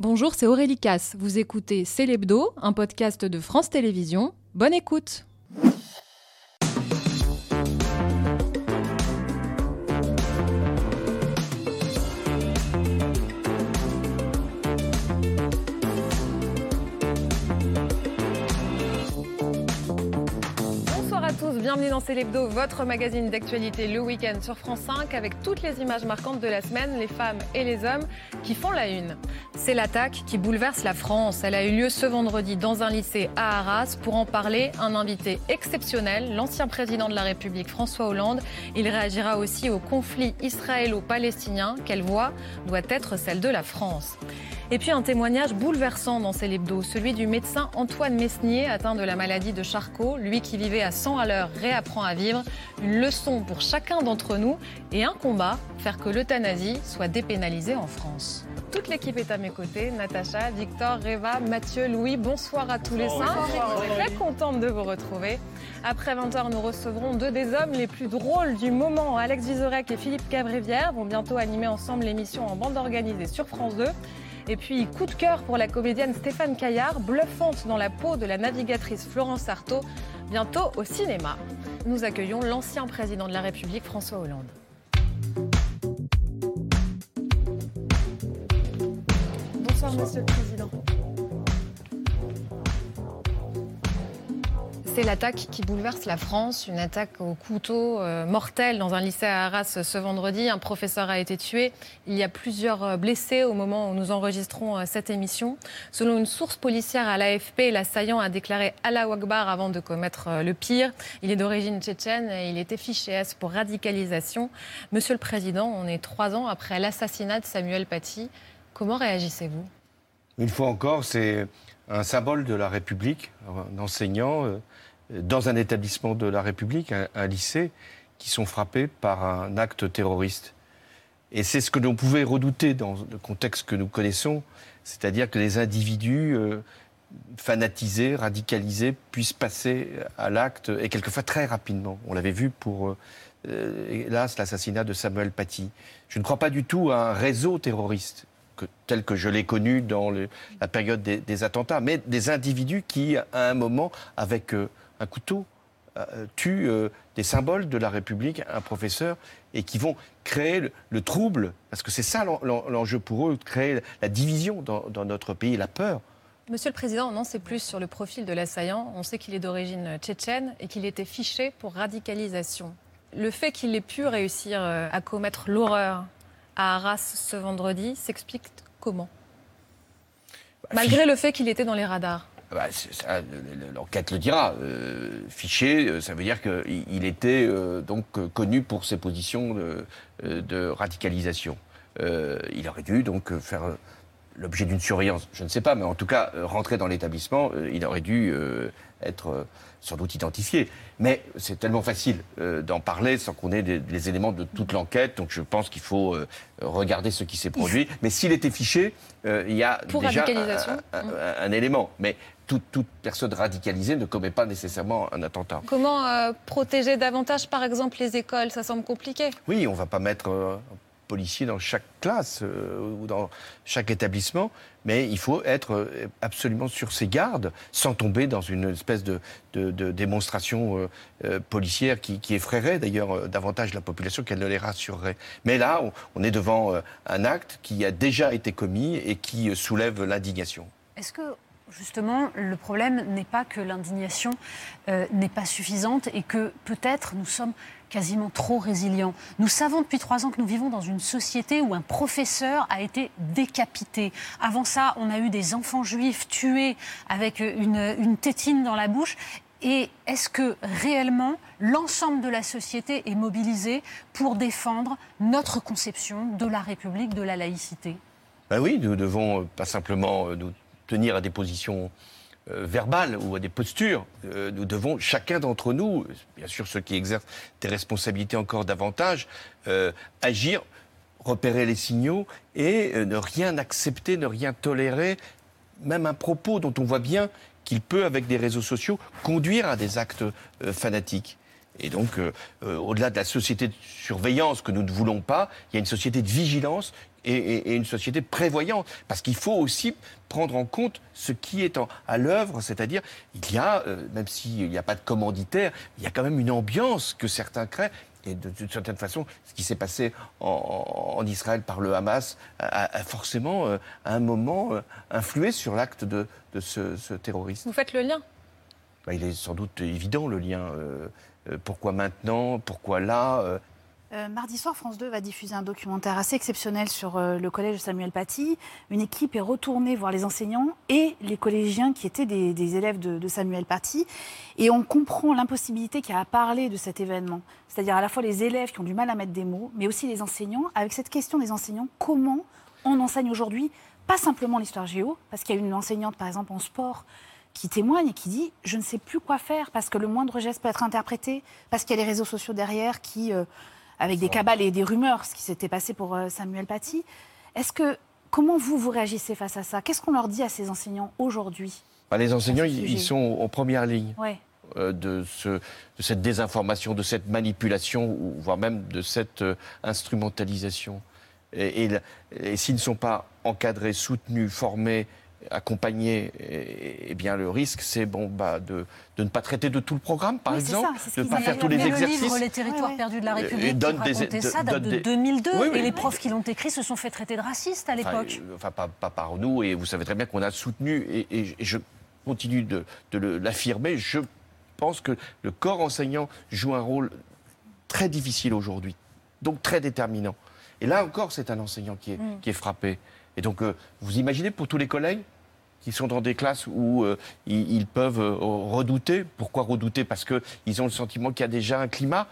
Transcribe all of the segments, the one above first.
Bonjour, c'est Aurélie Casse. Vous écoutez C'est l'Hebdo, un podcast de France Télévisions. Bonne écoute tous, bienvenue dans C'est l'Hebdo, votre magazine d'actualité le week-end sur France 5 avec toutes les images marquantes de la semaine, les femmes et les hommes qui font la une. C'est l'attaque qui bouleverse la France. Elle a eu lieu ce vendredi dans un lycée à Arras. Pour en parler, un invité exceptionnel, l'ancien président de la République François Hollande. Il réagira aussi au conflit israélo-palestinien. Quelle voix doit être celle de la France et puis un témoignage bouleversant dans ces l'hebdo, celui du médecin Antoine Mesnier, atteint de la maladie de Charcot. Lui qui vivait à 100 à l'heure réapprend à vivre. Une leçon pour chacun d'entre nous et un combat, faire que l'euthanasie soit dépénalisée en France. Toute l'équipe est à mes côtés. Natacha, Victor, Reva, Mathieu, Louis. Bonsoir à tous les cinq. Je suis très contente de vous retrouver. Après 20h, nous recevrons deux des hommes les plus drôles du moment. Alex Vizorek et Philippe Cabrévière vont bientôt animer ensemble l'émission en bande organisée sur France 2. Et puis, coup de cœur pour la comédienne Stéphane Caillard, bluffante dans la peau de la navigatrice Florence Artaud, bientôt au cinéma. Nous accueillons l'ancien président de la République, François Hollande. Bonsoir, monsieur le président. L'attaque qui bouleverse la France, une attaque au couteau euh, mortel dans un lycée à Arras ce vendredi. Un professeur a été tué. Il y a plusieurs euh, blessés au moment où nous enregistrons euh, cette émission. Selon une source policière à l'AFP, l'assaillant a déclaré Allah Akbar avant de commettre le pire. Il est d'origine tchétchène et il était fiché S pour radicalisation. Monsieur le Président, on est trois ans après l'assassinat de Samuel Paty. Comment réagissez-vous? Une fois encore, c'est un symbole de la République, un enseignant dans un établissement de la République, un, lycée, qui sont frappés par un acte terroriste. Et c'est ce que l'on pouvait redouter dans le contexte que nous connaissons, c'est-à-dire que les individus euh, fanatisés, radicalisés, puissent passer à l'acte, et quelquefois très rapidement. On l'avait vu pour, euh, hélas, l'assassinat de Samuel Paty. Je ne crois pas du tout à un réseau terroriste. tel que je l'ai connu dans la période des, attentats, mais des individus qui, à un moment, avec euh, un couteau euh, tue euh, des symboles de la République, un professeur, et qui vont créer le, trouble, parce que c'est ça l'enjeu pour eux, créer la division dans, notre pays, la peur. Monsieur le Président, non, c'est plus sur le profil de l'assaillant. On sait qu'il est d'origine tchétchène et qu'il était fiché pour radicalisation. Le fait qu'il ait pu réussir euh, à commettre l'horreur à Arras ce vendredi s'explique comment? Bah, Malgré le fait qu'il était dans les radars. Bah, L'enquête le dira. Euh, fiché, euh, ça veut dire qu'il était euh, donc connu pour ses positions de, de radicalisation. il aurait dû donc faire l'objet d'une surveillance, je ne sais pas, mais en tout cas, rentrer dans l'établissement, il aurait dû être sans doute identifié. Mais c'est tellement facile euh, d'en parler sans qu'on ait les éléments de toute l'enquête. Donc je pense qu'il faut euh, regarder ce qui s'est produit. Mais s'il était fiché, euh, il y a déjà un, élément. Mais toute, toute, personne radicalisée ne commet pas nécessairement un attentat. Comment protéger davantage, par exemple, les écoles? Ça semble compliqué. Oui, on ne va pas mettre policiers dans chaque classe euh, ou dans chaque établissement, mais il faut être euh, absolument sur ses gardes, sans tomber dans une espèce de, démonstration euh, policière qui, effraierait d'ailleurs davantage la population qu'elle ne les rassurerait. Mais là, on, est devant un acte qui a déjà été commis et qui soulève l'indignation. Est-ce que justement, le problème n'est pas que l'indignation n'est pas suffisante et que peut-être nous sommes quasiment trop résilient. Nous savons depuis trois ans que nous vivons dans une société où un professeur a été décapité. Avant ça, on a eu des enfants juifs tués avec une, tétine dans la bouche. Et est-ce que réellement l'ensemble de la société est mobilisé pour défendre notre conception de la République, de la laïcité? Ben Oui, nous devons pas simplement euh, nous tenir à des positions euh, verbales ou à des postures. Euh, nous devons, chacun d'entre nous, bien sûr ceux qui exercent des responsabilités encore davantage, euh, agir, repérer les signaux et ne rien accepter, ne rien tolérer, même un propos dont on voit bien qu'il peut, avec des réseaux sociaux, conduire à des actes fanatiques. Et donc, au-delà de la société de surveillance que nous ne voulons pas, il y a une société de vigilance et, une société prévoyante. Parce qu'il faut aussi prendre en compte ce qui est à l'œuvre, c'est-à-dire il y a, euh, même s'il n'y a pas de commanditaire, il y a quand même une ambiance que certains créent. Et d'une certaine façon, ce qui s'est passé en, Israël par le Hamas a, forcément, euh, à un moment, euh, influé sur l'acte de, ce, ce, terroriste. Vous faites le lien? Bah, Il est sans doute évident, le lien. Pourquoi maintenant? Pourquoi là? Euh, mardi soir, France 2 va diffuser un documentaire assez exceptionnel sur euh, le collège Samuel Paty. Une équipe est retournée voir les enseignants et les collégiens qui étaient des, élèves de, Samuel Paty. Et on comprend l'impossibilité qu'il y a à parler de cet événement. C'est-à-dire à la fois les élèves qui ont du mal à mettre des mots, mais aussi les enseignants, avec cette question des enseignants, comment on enseigne aujourd'hui, pas simplement l'histoire géo, parce qu'il y a une enseignante, par exemple, en sport, qui témoigne et qui dit je ne sais plus quoi faire parce que le moindre geste peut être interprété, parce qu'il y a les réseaux sociaux derrière qui euh, avec des cabales et des rumeurs, ce qui s'était passé pour euh, Samuel Paty. Est-ce que comment vous vous réagissez face à ça? Qu'est-ce qu'on leur dit à ces enseignants aujourd'hui? Bah, Les enseignants, ils, sont en première ligne. Euh, de, ce, de, cette désinformation, de cette manipulation, voire même de cette instrumentalisation. Et, et s'ils ne sont pas encadrés, soutenus, formés, accompagner, eh, bien le risque, c'est bon, bah, de, de, ne pas traiter de tout le programme, par exemple, de ne pas faire tous les exercices. Le livre Les territoires perdus de la République, donne qui racontait ça, date de, 2002, et les profs qui l'ont écrit se sont fait traiter de racistes à l'époque. Enfin, pas, pas, par nous, et vous savez très bien qu'on a soutenu, et, je continue de, l'affirmer, je pense que le corps enseignant joue un rôle très difficile aujourd'hui, donc très déterminant. Et là encore, c'est un enseignant qui est, mm. qui est frappé. Et donc, euh, vous imaginez pour tous les collègues qui sont dans des classes où euh, ils, peuvent euh, redouter. Pourquoi redouter? Parce qu'ils ont le sentiment qu'il y a déjà un climat.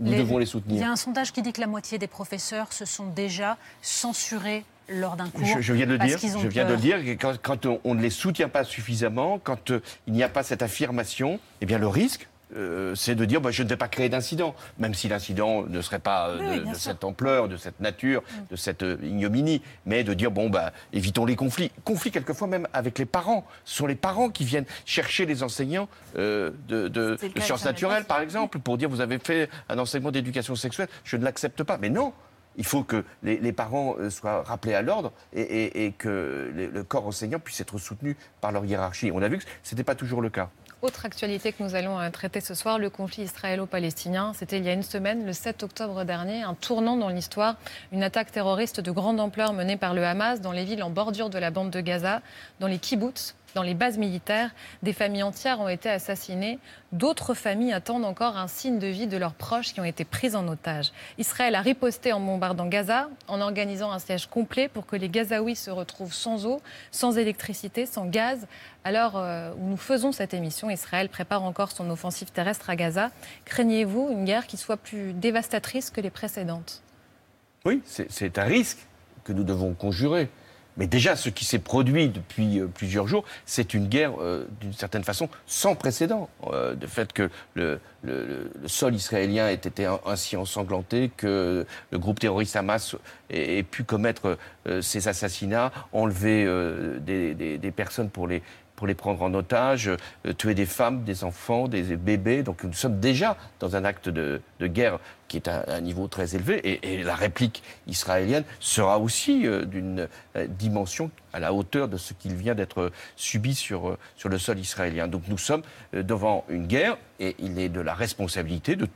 Nous devons les soutenir. Il y a un sondage qui dit que la moitié des professeurs se sont déjà censurés lors d'un cours. Je, viens de le dire. Je viens de le dire. Quand, quand on, on, ne les soutient pas suffisamment, quand il n'y a pas cette affirmation, eh bien le risque, euh, c'est de dire bah, je ne vais pas créer d'incident, même si l'incident ne serait pas euh, de, cette ampleur, de cette nature, mm. de cette euh, ignominie, mais de dire bon bah évitons les conflits. Conflits quelquefois même avec les parents. Ce sont les parents qui viennent chercher les enseignants de, sciences naturelles, par exemple, pour dire vous avez fait un enseignement d'éducation sexuelle, je ne l'accepte pas. Mais non, il faut que les, parents soient rappelés à l'ordre et, que le corps enseignant puisse être soutenu par leur hiérarchie. On a vu que ce n'était pas toujours le cas. Autre actualité que nous allons euh, traiter ce soir, le conflit israélo-palestinien. C'était il y a une semaine, le 7 octobre dernier, un tournant dans l'histoire, une attaque terroriste de grande ampleur menée par le Hamas dans les villes en bordure de la bande de Gaza, dans les kibbutz, dans les bases militaires, des familles entières ont été assassinées. D'autres familles attendent encore un signe de vie de leurs proches qui ont été pris en otage. Israël a riposté en bombardant Gaza, en organisant un siège complet pour que les Gazaouis se retrouvent sans eau, sans électricité, sans gaz. Alors euh, où nous faisons cette émission, Israël prépare encore son offensive terrestre à Gaza. Craignez-vous une guerre qui soit plus dévastatrice que les précédentes? Oui, c'est un risque que nous devons conjurer. Mais déjà, ce qui s'est produit depuis euh, plusieurs jours, c'est une guerre, euh, d'une certaine façon, sans précédent. Euh, fait que le, sol israélien ait été ainsi ensanglanté, que le groupe terroriste Hamas ait, pu commettre ces assassinats, enlever des, personnes pour les, pour les prendre en otage, euh, tuer des femmes, des enfants, des bébés. Donc nous sommes déjà dans un acte de, guerre qui est à un niveau très élevé. Et, la réplique israélienne sera aussi euh, d'une euh, dimension à la hauteur de ce qu'il vient d'être subi sur, sur le sol israélien. Donc nous sommes devant une guerre et il est de la responsabilité de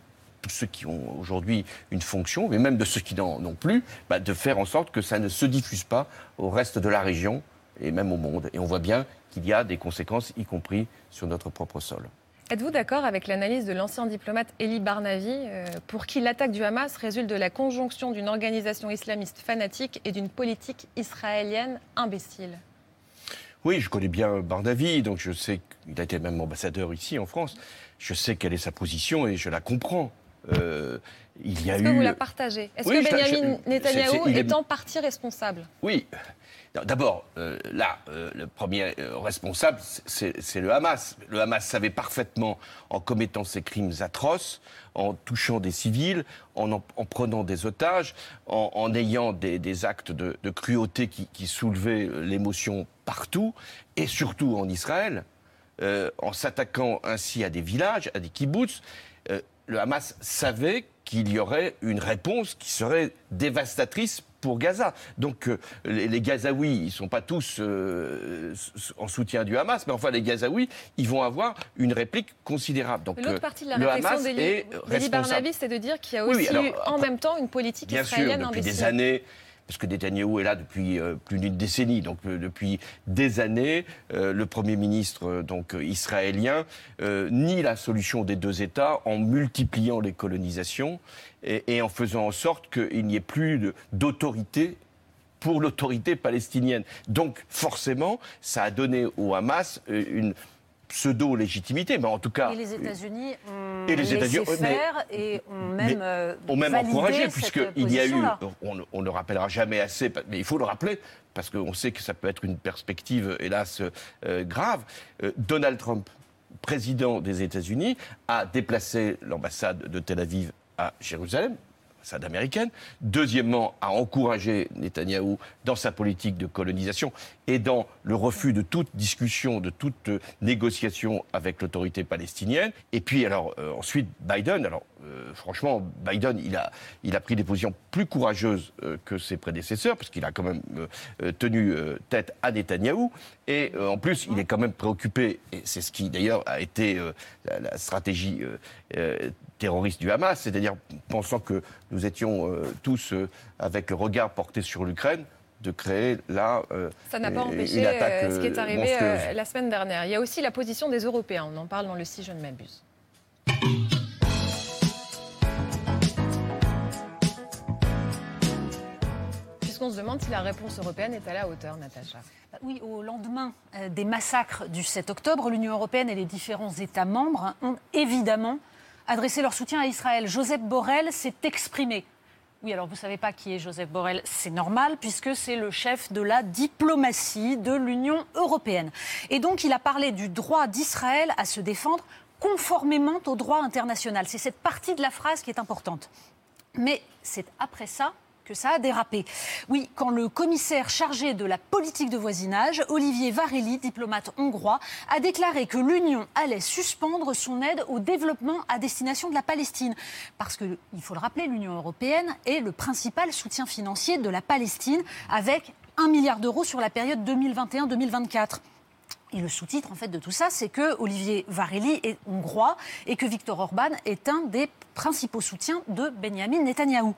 tous ceux qui ont aujourd'hui une fonction, mais même de ceux qui n'en ont plus, bah, de faire en sorte que ça ne se diffuse pas au reste de la région et même au monde. Et on voit bien qu'il y a des conséquences, y compris sur notre propre sol. Êtes-vous d'accord avec l'analyse de l'ancien diplomate Eli Barnavi, euh, pour qui l'attaque du Hamas résulte de la conjonction d'une organisation islamiste fanatique et d'une politique israélienne imbécile? Oui, je connais bien Barnavi, donc je sais qu'il a été même ambassadeur ici en France. Je sais quelle est sa position et je la comprends. Euh, il y a Est-ce que vous la partagez? Est-ce que Benjamin Netanyahu est en partie responsable? Oui, D'abord, euh, là, euh, le premier euh, responsable, c'est le Hamas. Le Hamas savait parfaitement, en commettant ces crimes atroces, en touchant des civils, en, prenant des otages, en, ayant des, actes de, cruauté qui, soulevaient l'émotion partout, et surtout en Israël, en s'attaquant ainsi à des villages, à des kibbutz. le Hamas savait qu'il y aurait une réponse qui serait dévastatrice pour Gaza. Donc les, les, Gazaouis, ils ne sont pas tous en soutien du Hamas, mais enfin les Gazaouis, ils vont avoir une réplique considérable. Donc l'autre partie de la réflexion d'Eli Barnabi, c'est de dire qu'il y a aussi en même temps une politique bien israélienne sûr, depuis des années parce que Netanyahou est là depuis euh, plus d'une décennie, donc euh, depuis des années, euh, le Premier ministre donc israélien nie la solution des deux États en multipliant les colonisations et, et en faisant en sorte qu'il n'y ait plus d'autorité pour l'autorité palestinienne. Donc forcément, ça a donné au Hamas une pseudo-légitimité, mais en tout cas. Et les États-Unis ont et les États-Unis faire et ont même, ont même encouragé, puisqu'il y a eu, on, on, ne rappellera jamais assez, mais il faut le rappeler, parce qu'on sait que ça peut être une perspective, hélas, euh, grave. Euh, Donald Trump, président des États-Unis, a déplacé l'ambassade de Tel Aviv à Jérusalem, l'ambassade américaine. Deuxièmement, a encouragé Netanyahou dans sa politique de colonisation et dans le refus de toute discussion, de toute euh, négociation avec l'autorité palestinienne. Et puis, alors, euh, ensuite, Biden, alors, euh, franchement, Biden, il a, il a pris des positions plus courageuses que ses prédécesseurs, parce qu'il a quand même tenu tête à Netanyahou. Et en plus, il est quand même préoccupé, et c'est ce qui d'ailleurs a été la, la, stratégie terroriste du Hamas, c'est-à-dire pensant que nous étions tous avec le regard porté sur l'Ukraine, de créer là euh, Ça n'a pas empêché euh, ce qui est arrivé euh, la semaine dernière. Il y a aussi la position des Européens. On en parle dans le si je ne m'abuse. Puisqu'on se demande si la réponse européenne est à la hauteur, Natacha. Bah oui, au lendemain des massacres du 7 octobre, l'Union européenne et les différents États membres ont évidemment adressé leur soutien à Israël. Joseph Borrell s'est exprimé oui, alors vous ne savez pas qui est Joseph Borrell, c'est normal puisque c'est le chef de la diplomatie de l'Union européenne. Et donc il a parlé du droit d'Israël à se défendre conformément au droit international. C'est cette partie de la phrase qui est importante. Mais c'est après ça que ça a dérapé. Oui, quand le commissaire chargé de la politique de voisinage, Olivier Varelli, diplomate hongrois, a déclaré que l'Union allait suspendre son aide au développement à destination de la Palestine. Parce que, il faut le rappeler, l'Union européenne est le principal soutien financier de la Palestine avec un milliard d'euros sur la période 2021-2024. Et le sous-titre en fait de tout ça, c'est que Olivier Varelli est hongrois et que Viktor Orban est un des principaux soutiens de Benjamin Netanyahou.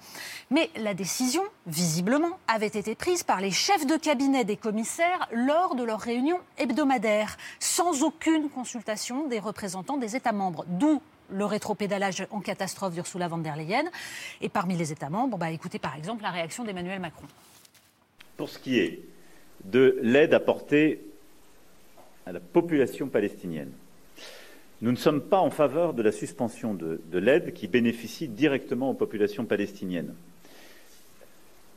Mais la décision, visiblement, avait été prise par les chefs de cabinet des commissaires lors de leur réunion hebdomadaire, sans aucune consultation des représentants des États membres. D'où le rétropédalage en catastrophe d'Ursula von der Leyen. Et parmi les États membres, bah, écoutez par exemple la réaction d'Emmanuel Macron. Pour ce qui est de l'aide apportée à la population palestinienne. Nous ne sommes pas en faveur de la suspension de, l'aide qui bénéficie directement aux populations palestiniennes.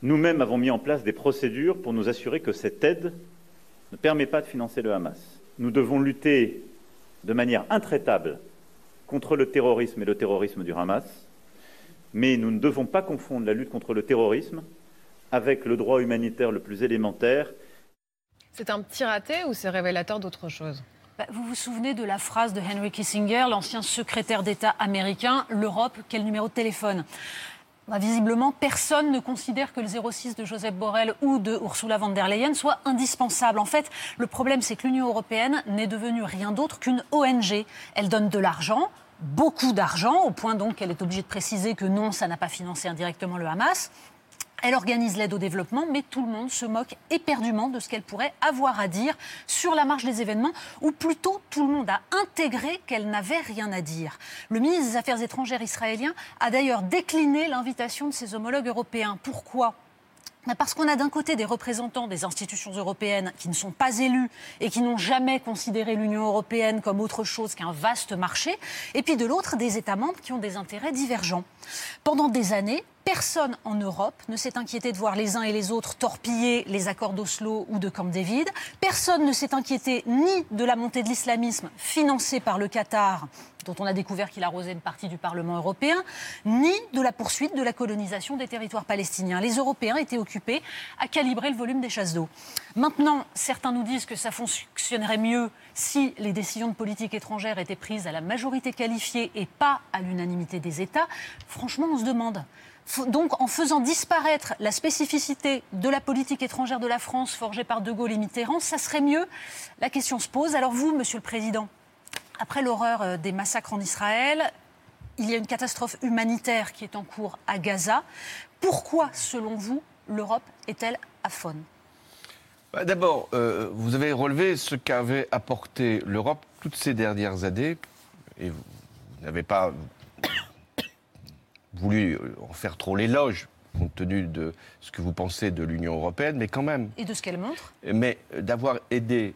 Nous-mêmes avons mis en place des procédures pour nous assurer que cette aide ne permet pas de financer le Hamas. Nous devons lutter de manière intraitable contre le terrorisme et le terrorisme du Hamas, mais nous ne devons pas confondre la lutte contre le terrorisme avec le droit humanitaire le plus élémentaire c'est un petit raté ou c'est révélateur d'autre chose bah, vous vous souvenez de la phrase de Henry Kissinger, l'ancien secrétaire d'État américain, l'Europe, quel numéro de téléphone? Bah, Visiblement, personne ne considère que le 06 de Joseph Borrell ou de Ursula von der Leyen soit indispensable. En fait, le problème, c'est que l'Union européenne n'est devenue rien d'autre qu'une ONG. Elle donne de l'argent, beaucoup d'argent, au point donc qu'elle est obligée de préciser que non, ça n'a pas financé indirectement le Hamas. Elle organise l'aide au développement, mais tout le monde se moque éperdument de ce qu'elle pourrait avoir à dire sur la marche des événements, ou plutôt tout le monde a intégré qu'elle n'avait rien à dire. Le ministre des Affaires étrangères israélien a d'ailleurs décliné l'invitation de ses homologues européens. Pourquoi? Parce qu'on a d'un côté des représentants des institutions européennes qui ne sont pas élus et qui n'ont jamais considéré l'Union européenne comme autre chose qu'un vaste marché, et puis de l'autre des États membres qui ont des intérêts divergents. Pendant des années, Personne en Europe ne s'est inquiété de voir les uns et les autres torpiller les accords d'Oslo ou de Camp David. Personne ne s'est inquiété ni de la montée de l'islamisme financée par le Qatar, dont on a découvert qu'il arrosait une partie du Parlement européen, ni de la poursuite de la colonisation des territoires palestiniens. Les Européens étaient occupés à calibrer le volume des chasses d'eau. Maintenant, certains nous disent que ça fonctionnerait mieux si les décisions de politique étrangère étaient prises à la majorité qualifiée et pas à l'unanimité des États. Franchement, on se demande. Donc en faisant disparaître la spécificité de la politique étrangère de la France forgée par De Gaulle et Mitterrand, ça serait mieux La question se pose. Alors vous, Monsieur le Président, après l'horreur euh, des massacres en Israël, il y a une catastrophe humanitaire qui est en cours à Gaza. Pourquoi, selon vous, l'Europe est-elle aphone bah, D'abord, euh, vous avez relevé ce qu'avait apporté l'Europe toutes ces dernières années, et vous n'avez pas voulu en faire trop l'éloge compte tenu de ce que vous pensez de l'Union européenne, mais quand même. Et de ce qu'elle montre Mais d'avoir aidé,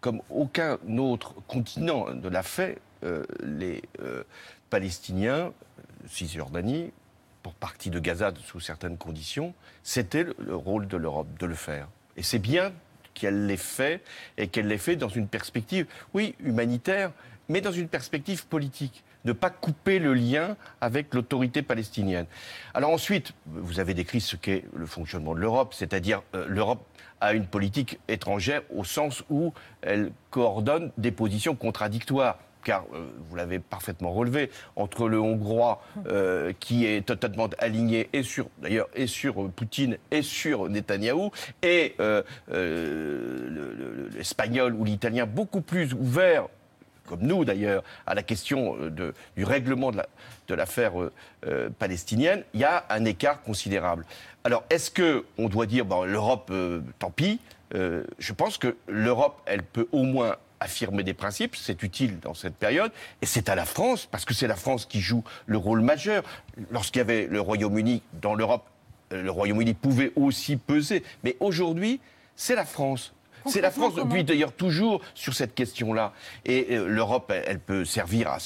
comme aucun autre continent ne l'a fait, euh, les euh, Palestiniens, Cisjordanie, pour partie de Gaza sous certaines conditions, c'était le, rôle de l'Europe de le faire. Et c'est bien qu'elle l'ait fait et qu'elle l'ait fait dans une perspective, oui, humanitaire, mais dans une perspective politique ne pas couper le lien avec l'autorité palestinienne. Alors ensuite, vous avez décrit ce qu'est le fonctionnement de l'Europe, c'est-à-dire euh, l'Europe a une politique étrangère au sens où elle coordonne des positions contradictoires car euh, vous l'avez parfaitement relevé, entre le Hongrois euh, qui est totalement aligné et sur, d'ailleurs, et sur Poutine et sur Netanyahou, et l'Espagnol ou l'Italien beaucoup plus ouvert comme nous d'ailleurs, à la question euh, du règlement de l'affaire euh, euh, palestinienne, il y a un écart considérable. Alors, est-ce qu'on doit dire, bon, l'Europe, tant pis Je pense que l'Europe, elle peut au moins affirmer des principes, c'est utile dans cette période, et c'est à la France, parce que c'est la France qui joue le rôle majeur. Lorsqu'il y avait le Royaume-Uni dans l'Europe, le Royaume-Uni pouvait aussi peser, mais aujourd'hui, c'est la France. C'est la France depuis d'ailleurs toujours sur cette question-là. Et euh, l'Europe, elle, peut servir à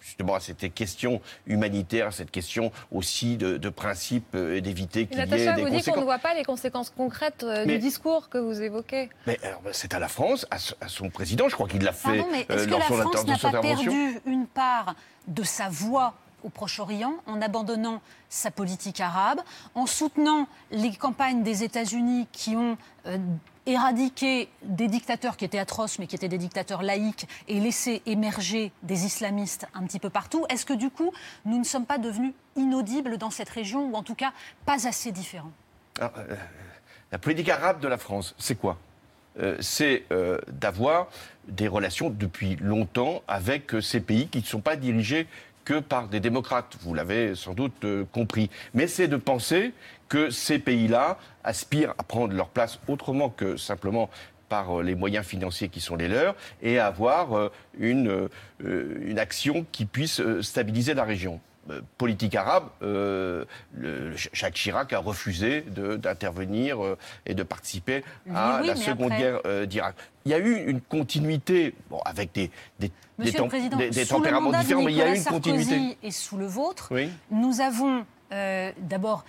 justement à cette question humanitaire, à cette question aussi de, de principe euh, et d'éviter qu'il y ait des vous dites qu'on ne voit pas les conséquences concrètes euh, du discours que vous évoquez. Mais bah, c'est à la France, à, son président, je crois qu'il l'a fait mais est-ce que la France n'a pas perdu une part de sa voix au Proche-Orient en abandonnant sa politique arabe, en soutenant les campagnes des États-Unis qui ont éradiquer des dictateurs qui étaient atroces, mais qui étaient des dictateurs laïques, et laisser émerger des islamistes un petit peu partout, est-ce que du coup, nous ne sommes pas devenus inaudibles dans cette région, ou en tout cas pas assez différents? Euh, La politique arabe de la France, c'est quoi? Euh, c'est euh, d'avoir des relations depuis longtemps avec ces pays qui ne sont pas dirigés que par des démocrates, vous l'avez sans doute compris. Mais c'est de penser que ces pays-là aspirent à prendre leur place autrement que simplement par euh, les moyens financiers qui sont les leurs et à avoir euh, une, euh, une action qui puisse stabiliser la région. Politique arabe, le, Jacques Chirac a refusé d'intervenir et de participer à la Seconde Guerre d'Irak. Il y a eu une continuité, bon, avec des, des, des, tempéraments différents, mais il y a eu une continuité. Et sous le vôtre, nous avons d'abord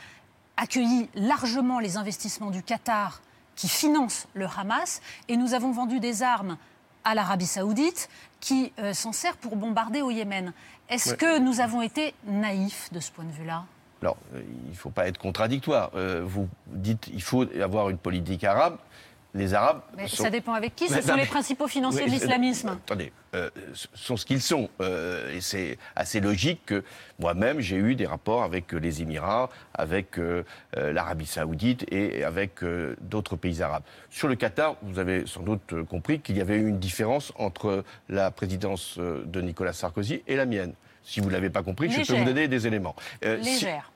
accueilli largement les investissements du Qatar qui financent le Hamas et nous avons vendu des armes à l'Arabie saoudite qui euh, s'en sert pour bombarder au Yémen. Est-ce que nous avons été naïfs de ce point de vue-là? Alors, euh, il ne faut pas être contradictoire. Euh, vous dites qu'il faut avoir une politique arabe les Arabes. Mais ça dépend avec qui. Ce sont les principaux financiers de l'islamisme. Attendez, euh, sont ce qu'ils sont. Euh, et c'est assez logique que moi-même, j'ai eu des rapports avec les Émirats, avec euh, l'Arabie Saoudite et avec d'autres pays arabes. Sur le Qatar, vous avez sans doute compris qu'il y avait eu une différence entre la présidence de Nicolas Sarkozy et la mienne. Si vous ne l'avez pas compris, je peux vous donner des éléments. Légère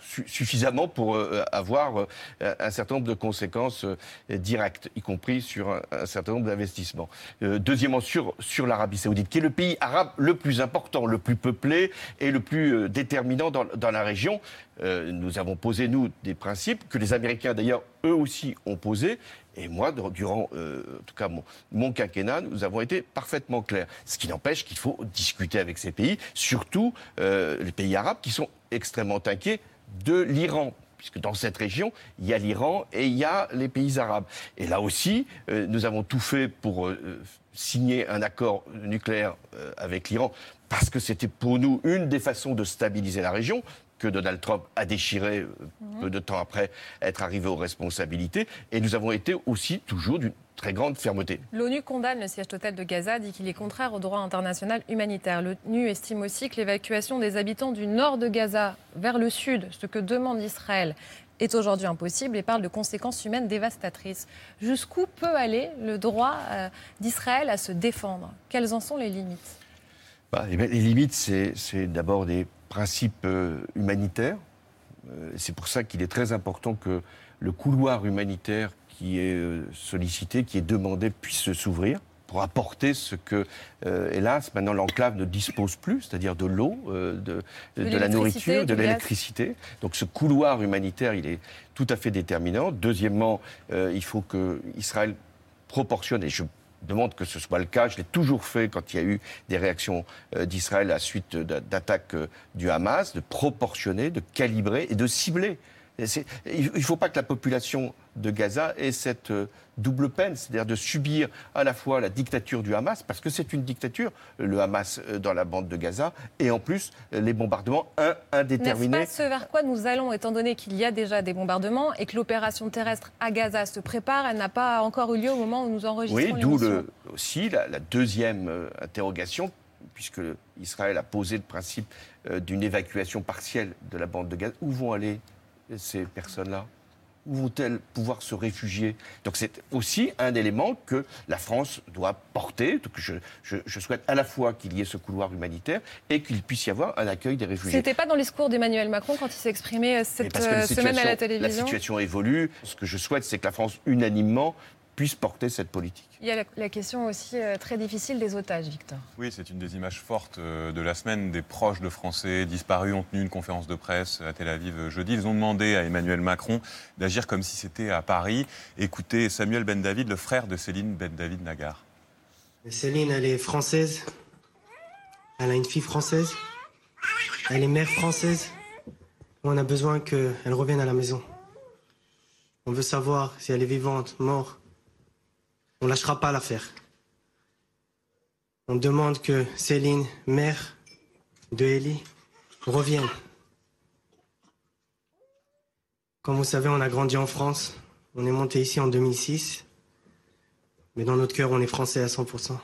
suffisamment pour euh, avoir euh, un certain nombre de conséquences euh, directes, y compris sur un, certain nombre d'investissements. deuxièmement, sur, l'Arabie saoudite, qui est le pays arabe le plus important, le plus peuplé et le plus déterminant dans, la région. nous avons posé, nous, des principes que les Américains, d'ailleurs, eux aussi ont posés. Et moi, durant, en tout cas, mon, quinquennat, nous avons été parfaitement clairs. Ce qui n'empêche qu'il faut discuter avec ces pays, surtout les pays arabes qui sont extrêmement inquiet de l'Iran puisque dans cette région, il y a l'Iran et il y a les pays arabes. Et là aussi, euh, nous avons tout fait pour euh, signer un accord nucléaire euh, avec l'Iran, parce que c'était pour nous une des façons de stabiliser la région, que Donald Trump a déchiré euh, Mhm. peu de temps après être arrivé aux responsabilités. Et nous avons été aussi toujours d'une très grande fermeté. L'ONU condamne le siège total de Gaza, dit qu'il est contraire au droit international humanitaire. L'ONU estime aussi que l'évacuation des habitants du nord de Gaza vers le sud, ce que demande Israël, est aujourd'hui impossible et parle de conséquences humaines dévastatrices. Jusqu'où peut aller le droit euh, d'Israël à se défendre? Quelles en sont les limites? Bah, eh bien, les limites, c'est d'abord des principes euh, humanitaires. Euh, c'est pour ça qu'il est très important que le couloir humanitaire qui est euh, sollicité, qui est demandé, puisse s'ouvrir pour apporter ce que, euh, hélas, maintenant l'enclave ne dispose plus, c'est-à-dire de l'eau, euh, de, De de la nourriture, de l'électricité. Donc ce couloir humanitaire, il est tout à fait déterminant. Deuxièmement, euh, il faut que Israël proportionne, et je demande que ce soit le cas, je l'ai toujours fait quand il y a eu des réactions euh, d'Israël à la suite d'a- d'attaques euh, du Hamas, de proportionner, de calibrer et de cibler. Il ne faut pas que la population de Gaza ait cette euh, double peine, c'est-à-dire de subir à la fois la dictature du Hamas, parce que c'est une dictature, le Hamas euh, dans la bande de Gaza, et en plus les bombardements un- N'est-ce indéterminés. pas ce vers quoi nous allons, étant donné qu'il y a déjà des bombardements et que l'opération terrestre à Gaza se prépare Elle n'a pas encore eu lieu au moment où nous enregistrons Oui, d'où aussi la, la deuxième euh, interrogation, puisque Israël a posé le principe d'une évacuation partielle de la bande de Gaza. Où vont aller ces personnes-là Où vont-elles pouvoir se réfugier? Donc c'est aussi un élément que la France doit porter. Donc je, je- je souhaite à la fois qu'il y ait ce couloir humanitaire et qu'il puisse y avoir un accueil des réfugiés. C'était pas dans le discours d'Emmanuel Macron quand il s'est exprimé euh, cette euh, semaine à la télévision La situation évolue. Ce que je souhaite, c'est que la France, unanimement, puisse porter cette politique. Il y a la, la question aussi euh, très difficile des otages, Victor. Oui, c'est une des images fortes euh, de la semaine. Des proches de Français disparus ont tenu une conférence de presse à Tel Aviv euh, jeudi. Ils ont demandé à Emmanuel Macron d'agir comme si c'était à Paris. Écoutez Samuel Ben David, le frère de Céline Ben David Nagar. Céline, elle est française. Elle a une fille française. Elle est mère française. On a besoin qu'elle revienne à la maison. On veut savoir si elle est vivante, morte. On lâchera pas l'affaire. On demande que Céline, mère de Ellie, revienne. Comme vous savez, on a grandi en France. On est monté ici en 2006. Mais dans notre cœur, on est français à 100%.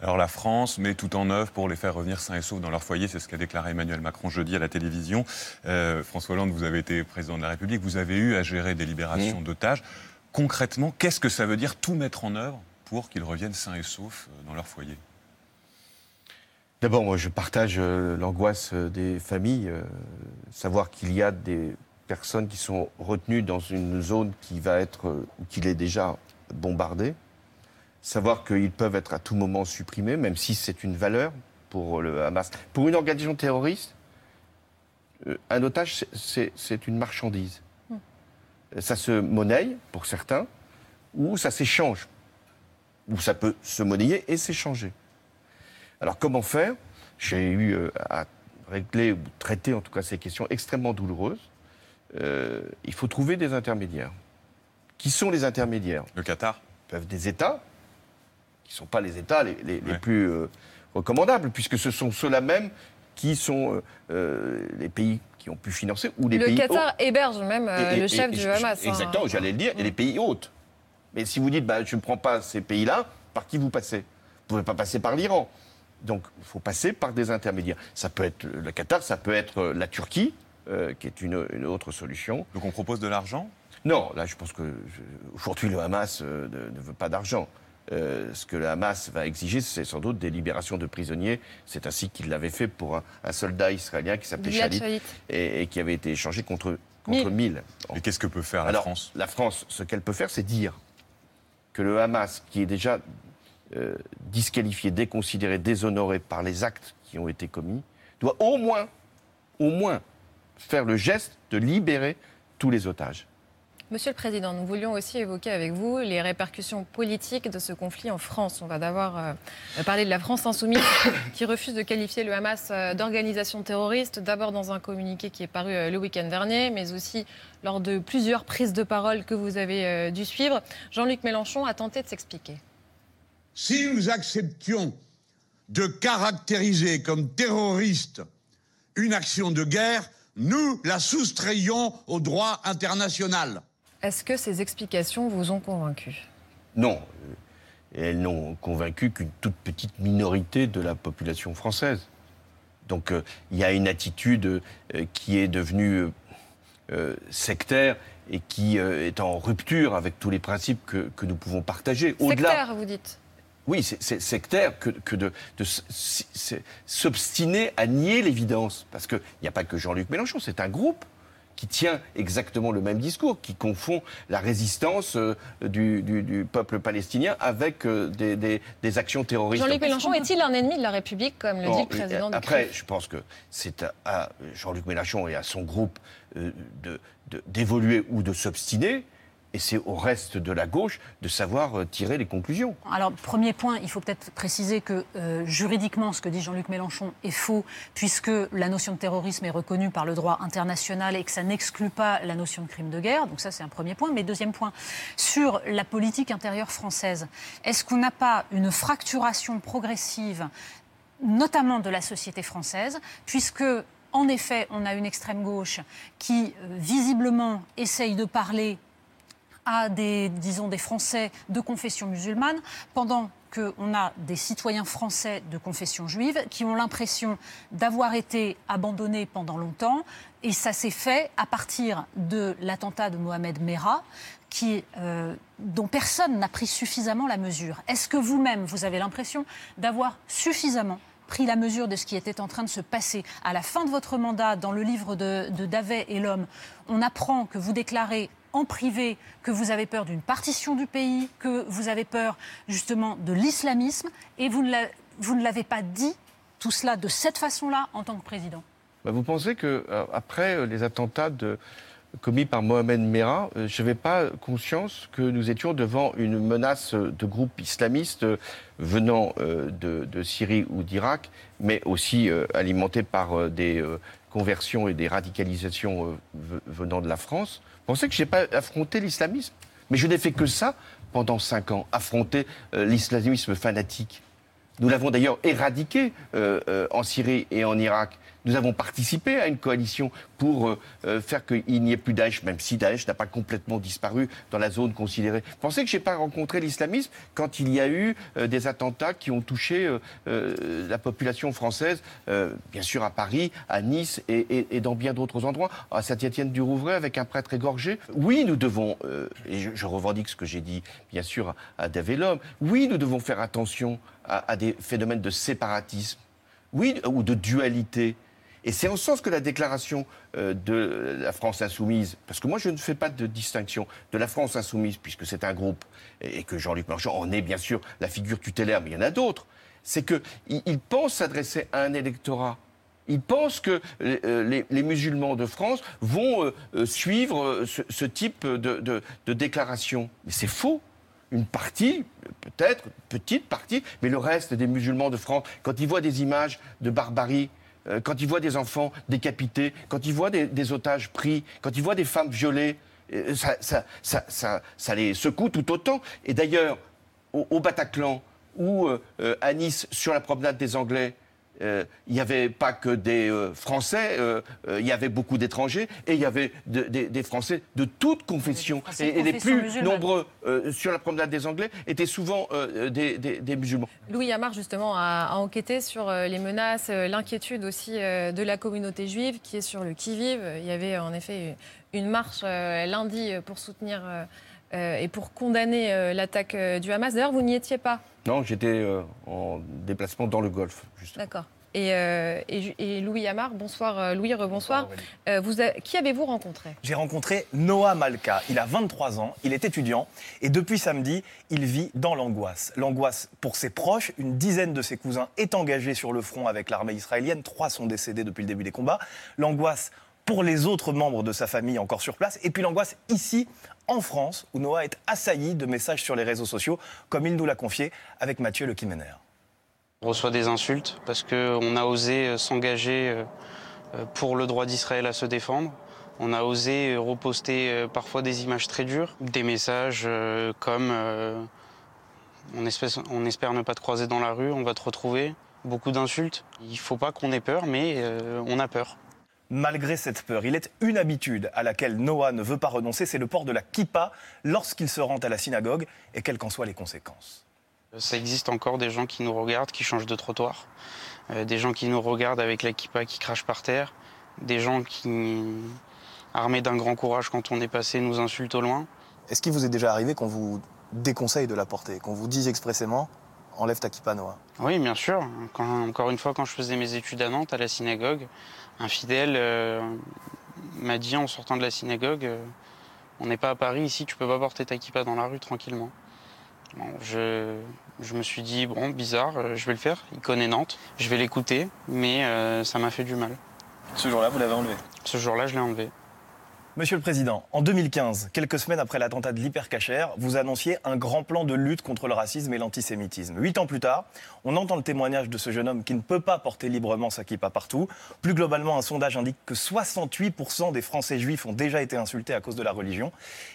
Alors la France met tout en œuvre pour les faire revenir sains et saufs dans leur foyer, c'est ce qu'a déclaré Emmanuel Macron jeudi à la télévision. Euh, François Hollande, vous avez été président de la République, vous avez eu à gérer des libérations d'otages. Concrètement, qu'est-ce que ça veut dire tout mettre en œuvre pour qu'ils reviennent sains et saufs euh, dans leur foyer? D'abord, moi, je partage euh, l'angoisse euh, des familles. savoir qu'il y a des personnes qui sont retenues dans une zone qui va être, ou qui est déjà bombardée. Savoir qu'ils peuvent être à tout moment supprimés, même si c'est une valeur pour le Hamas. Pour une organisation terroriste, un otage, c'est une marchandise. Ça se monnaie, pour certains, ou ça s'échange. Ou ça peut se monnayer et s'échanger. Alors comment faire? J'ai eu euh, à régler ou traiter en tout cas ces questions extrêmement douloureuses. Euh, il faut trouver des intermédiaires. Qui sont les intermédiaires? Le Qatar peuvent des États, qui ne sont pas les États les, les- les Ouais. plus euh, recommandables, puisque ce sont ceux-là même qui sont euh, euh, les pays qui ont pu financer ou les Le pays Qatar héberge même euh, et- et- le chef et- du Hamas. hein. Exactement, j'allais le dire, et les pays hôtes. Mais si vous dites, bah, je ne prends pas ces pays-là, par qui vous passez? Vous ne pouvez pas passer par l'Iran. Donc, il faut passer par des intermédiaires. Ça peut être le Qatar, ça peut être la Turquie, euh, qui est une, une autre solution. Donc on propose de l'argent? Non, là, je pense que aujourd'hui, le Hamas euh, ne, ne veut pas d'argent. Euh, ce que le Hamas va exiger, c'est sans doute des libérations de prisonniers. C'est ainsi qu'il l'avait fait pour un, un soldat israélien qui s'appelait Shalit et, et qui avait été échangé contre, contre Mille. 1000. Bon. Et qu'est-ce que peut faire la Alors, France? la France, ce qu'elle peut faire, c'est dire que le Hamas, qui est déjà euh, disqualifié, déconsidéré, déshonoré par les actes qui ont été commis, doit au moins, au moins, faire le geste de libérer tous les otages. Monsieur le Président, nous voulions aussi évoquer avec vous les répercussions politiques de ce conflit en France. On va d'abord euh, parler de la France insoumise qui refuse de qualifier le Hamas euh, d'organisation terroriste, d'abord dans un communiqué qui est paru euh, le week-end dernier, mais aussi lors de plusieurs prises de parole que vous avez euh, dû suivre. Jean-Luc Mélenchon a tenté de s'expliquer. Si nous acceptions de caractériser comme terroristes une action de guerre, nous la soustrayons au droit international. Est-ce que ces explications vous ont convaincu? Non. Elles n'ont convaincu qu'une toute petite minorité de la population française. Donc euh, il y a une attitude euh, qui est devenue euh, sectaire et qui est en rupture avec tous les principes que, que nous pouvons partager. Sectaire, vous dites? Oui, c'est sectaire que, que de, de s'obstiner à nier l'évidence. Parce qu'il n'y a pas que Jean-Luc Mélenchon, c'est un groupe qui tient exactement le même discours, qui confond la résistance euh, du, du, peuple palestinien avec euh, des, des, actions terroristes. Jean-Luc Mélenchon est-il un ennemi de la République, comme le dit le président du Après, je pense que c'est à, Jean-Luc Mélenchon et à son groupe euh, d'évoluer ou de s'obstiner et c'est au reste de la gauche de savoir euh, tirer les conclusions. Alors, premier point, il faut peut-être préciser que euh, juridiquement, ce que dit Jean-Luc Mélenchon est faux, puisque la notion de terrorisme est reconnue par le droit international et que ça n'exclut pas la notion de crime de guerre. Donc ça, c'est un premier point. Mais deuxième point, sur la politique intérieure française, est-ce qu'on n'a pas une fracturation progressive, notamment de la société française, puisque en effet, on a une extrême gauche qui, euh, visiblement, essaye de parler à des, Français de confession musulmane, pendant qu'on a des citoyens français de confession juive qui ont l'impression d'avoir été abandonnés pendant longtemps. Et ça s'est fait à partir de l'attentat de Mohamed Merah, euh, dont personne n'a pris suffisamment la mesure. Est-ce que vous-même, vous avez l'impression d'avoir suffisamment pris la mesure de ce qui était en train de se passer. À la fin de votre mandat, dans le livre de, de Davet et l'homme, on apprend que vous déclarez en privé que vous avez peur d'une partition du pays, que vous avez peur justement de l'islamisme, et vous ne l'avez pas dit tout cela de cette façon-là en tant que président. Bah, vous pensez que euh, après euh, les attentats commis par Mohamed Merah, euh, je n'avais pas conscience que nous étions devant une menace de groupes islamistes venant de, Syrie ou d'Irak, mais aussi alimentés par des conversions et des radicalisations venant de la France. Pensez que je n'ai pas affronté l'islamisme? Mais je n'ai fait que ça pendant cinq ans, affronter euh, l'islamisme fanatique. Nous l'avons d'ailleurs éradiqué euh, euh, en Syrie et en Irak. Nous avons participé à une coalition pour euh, euh, faire qu'il n'y ait plus Daesh, même si Daesh n'a pas complètement disparu dans la zone considérée. Pensez que je n'ai pas rencontré l'islamisme quand il y a eu euh, des attentats qui ont touché la population française, bien sûr à Paris, à Nice et, dans bien d'autres endroits, à Saint-Étienne-du-Rouvray avec un prêtre égorgé? Oui, nous devons, et je, revendique ce que j'ai dit bien sûr à, David Lhomme, oui, nous devons faire attention à des phénomènes de séparatisme, oui, ou de dualité. Et c'est en ce sens que la déclaration euh, de la France insoumise, parce que moi je ne fais pas de distinction de la France insoumise, puisque c'est un groupe, et que Jean-Luc Mélenchon en est bien sûr la figure tutélaire, mais il y en a d'autres, c'est qu'il pense s'adresser à un électorat. Il pense que euh, les, musulmans de France vont euh, suivre ce, type de déclaration. Mais c'est faux une partie, peut-être, petite partie, mais le reste des musulmans de France, quand ils voient des images de barbarie, euh, quand ils voient des enfants décapités, quand ils voient des, otages pris, quand ils voient des femmes violées, euh, ça, les secoue tout autant. Et d'ailleurs, au, Bataclan ou euh, à Nice, sur la promenade des Anglais, il n'y avait pas que des Français, il y avait beaucoup d'étrangers et il y avait des Français de toute confession. Et, les plus nombreux sur la promenade des Anglais étaient souvent des, musulmans. Louis Amar, justement, a, enquêté sur les menaces, l'inquiétude aussi de la communauté juive qui est sur le qui-vive. Il y avait en effet une marche lundi pour soutenir et pour condamner l'attaque du Hamas. D'ailleurs, vous n'y étiez pas non, j'étais euh, en déplacement dans le Golfe, justement. D'accord. Et, euh, et, Louis Amar, bonsoir euh, Louis, rebonsoir. vous qui avez-vous rencontré? J'ai rencontré Noah Malka. Il a 23 ans, il est étudiant et depuis samedi, il vit dans l'angoisse. L'angoisse pour ses proches, une dizaine de ses cousins est engagée sur le front avec l'armée israélienne, trois sont décédés depuis le début des combats. L'angoisse pour les autres membres de sa famille encore sur place et puis l'angoisse ici en France, où Noah est assailli de messages sur les réseaux sociaux, comme il nous l'a confié avec Mathieu Le. On reçoit des insultes parce qu'on a osé euh, s'engager euh, euh, pour le droit d'Israël à se défendre. On a osé reposter parfois des images très dures, des messages comme on espère, ne pas te croiser dans la rue, on va te retrouver. beaucoup d'insultes. Il ne faut pas qu'on ait peur, mais on a peur. Malgré cette peur, il est une habitude à laquelle Noah ne veut pas renoncer, c'est le port de la kippa lorsqu'il se rend à la synagogue, et quelles qu'en soient les conséquences. Ça existe encore des gens qui nous regardent, qui changent de trottoir, euh, des gens qui nous regardent avec la kippa qui crache par terre, des gens qui, armés d'un grand courage quand on est passé, nous insultent au loin. Est-ce qu'il vous est déjà arrivé qu'on vous déconseille de la porter, qu'on vous dise expressément enlève ta kippa Noah Oui, bien sûr. Quand- encore une fois, quand je faisais mes études à Nantes, à la synagogue, un fidèle euh, m'a dit en sortant de la synagogue euh, On n'est pas à Paris, ici, tu peux pas porter ta kippa dans la rue tranquillement. Bon, je, je me suis dit Bon, bizarre, euh, je vais le faire. Il connaît Nantes, je vais l'écouter, mais euh, ça m'a fait du mal. Ce jour-là, vous l'avez enlevé Ce jour-là, je l'ai enlevé. Monsieur le Président, en 2015, quelques semaines après l'attentat de l'hypercachère, vous annonciez un grand plan de lutte contre le racisme et l'antisémitisme. Huit ans plus tard, on entend le témoignage de ce jeune homme qui ne peut pas porter librement sa kippa partout. Plus globalement, un sondage indique que 68% des Français juifs ont déjà été insultés à cause de la religion.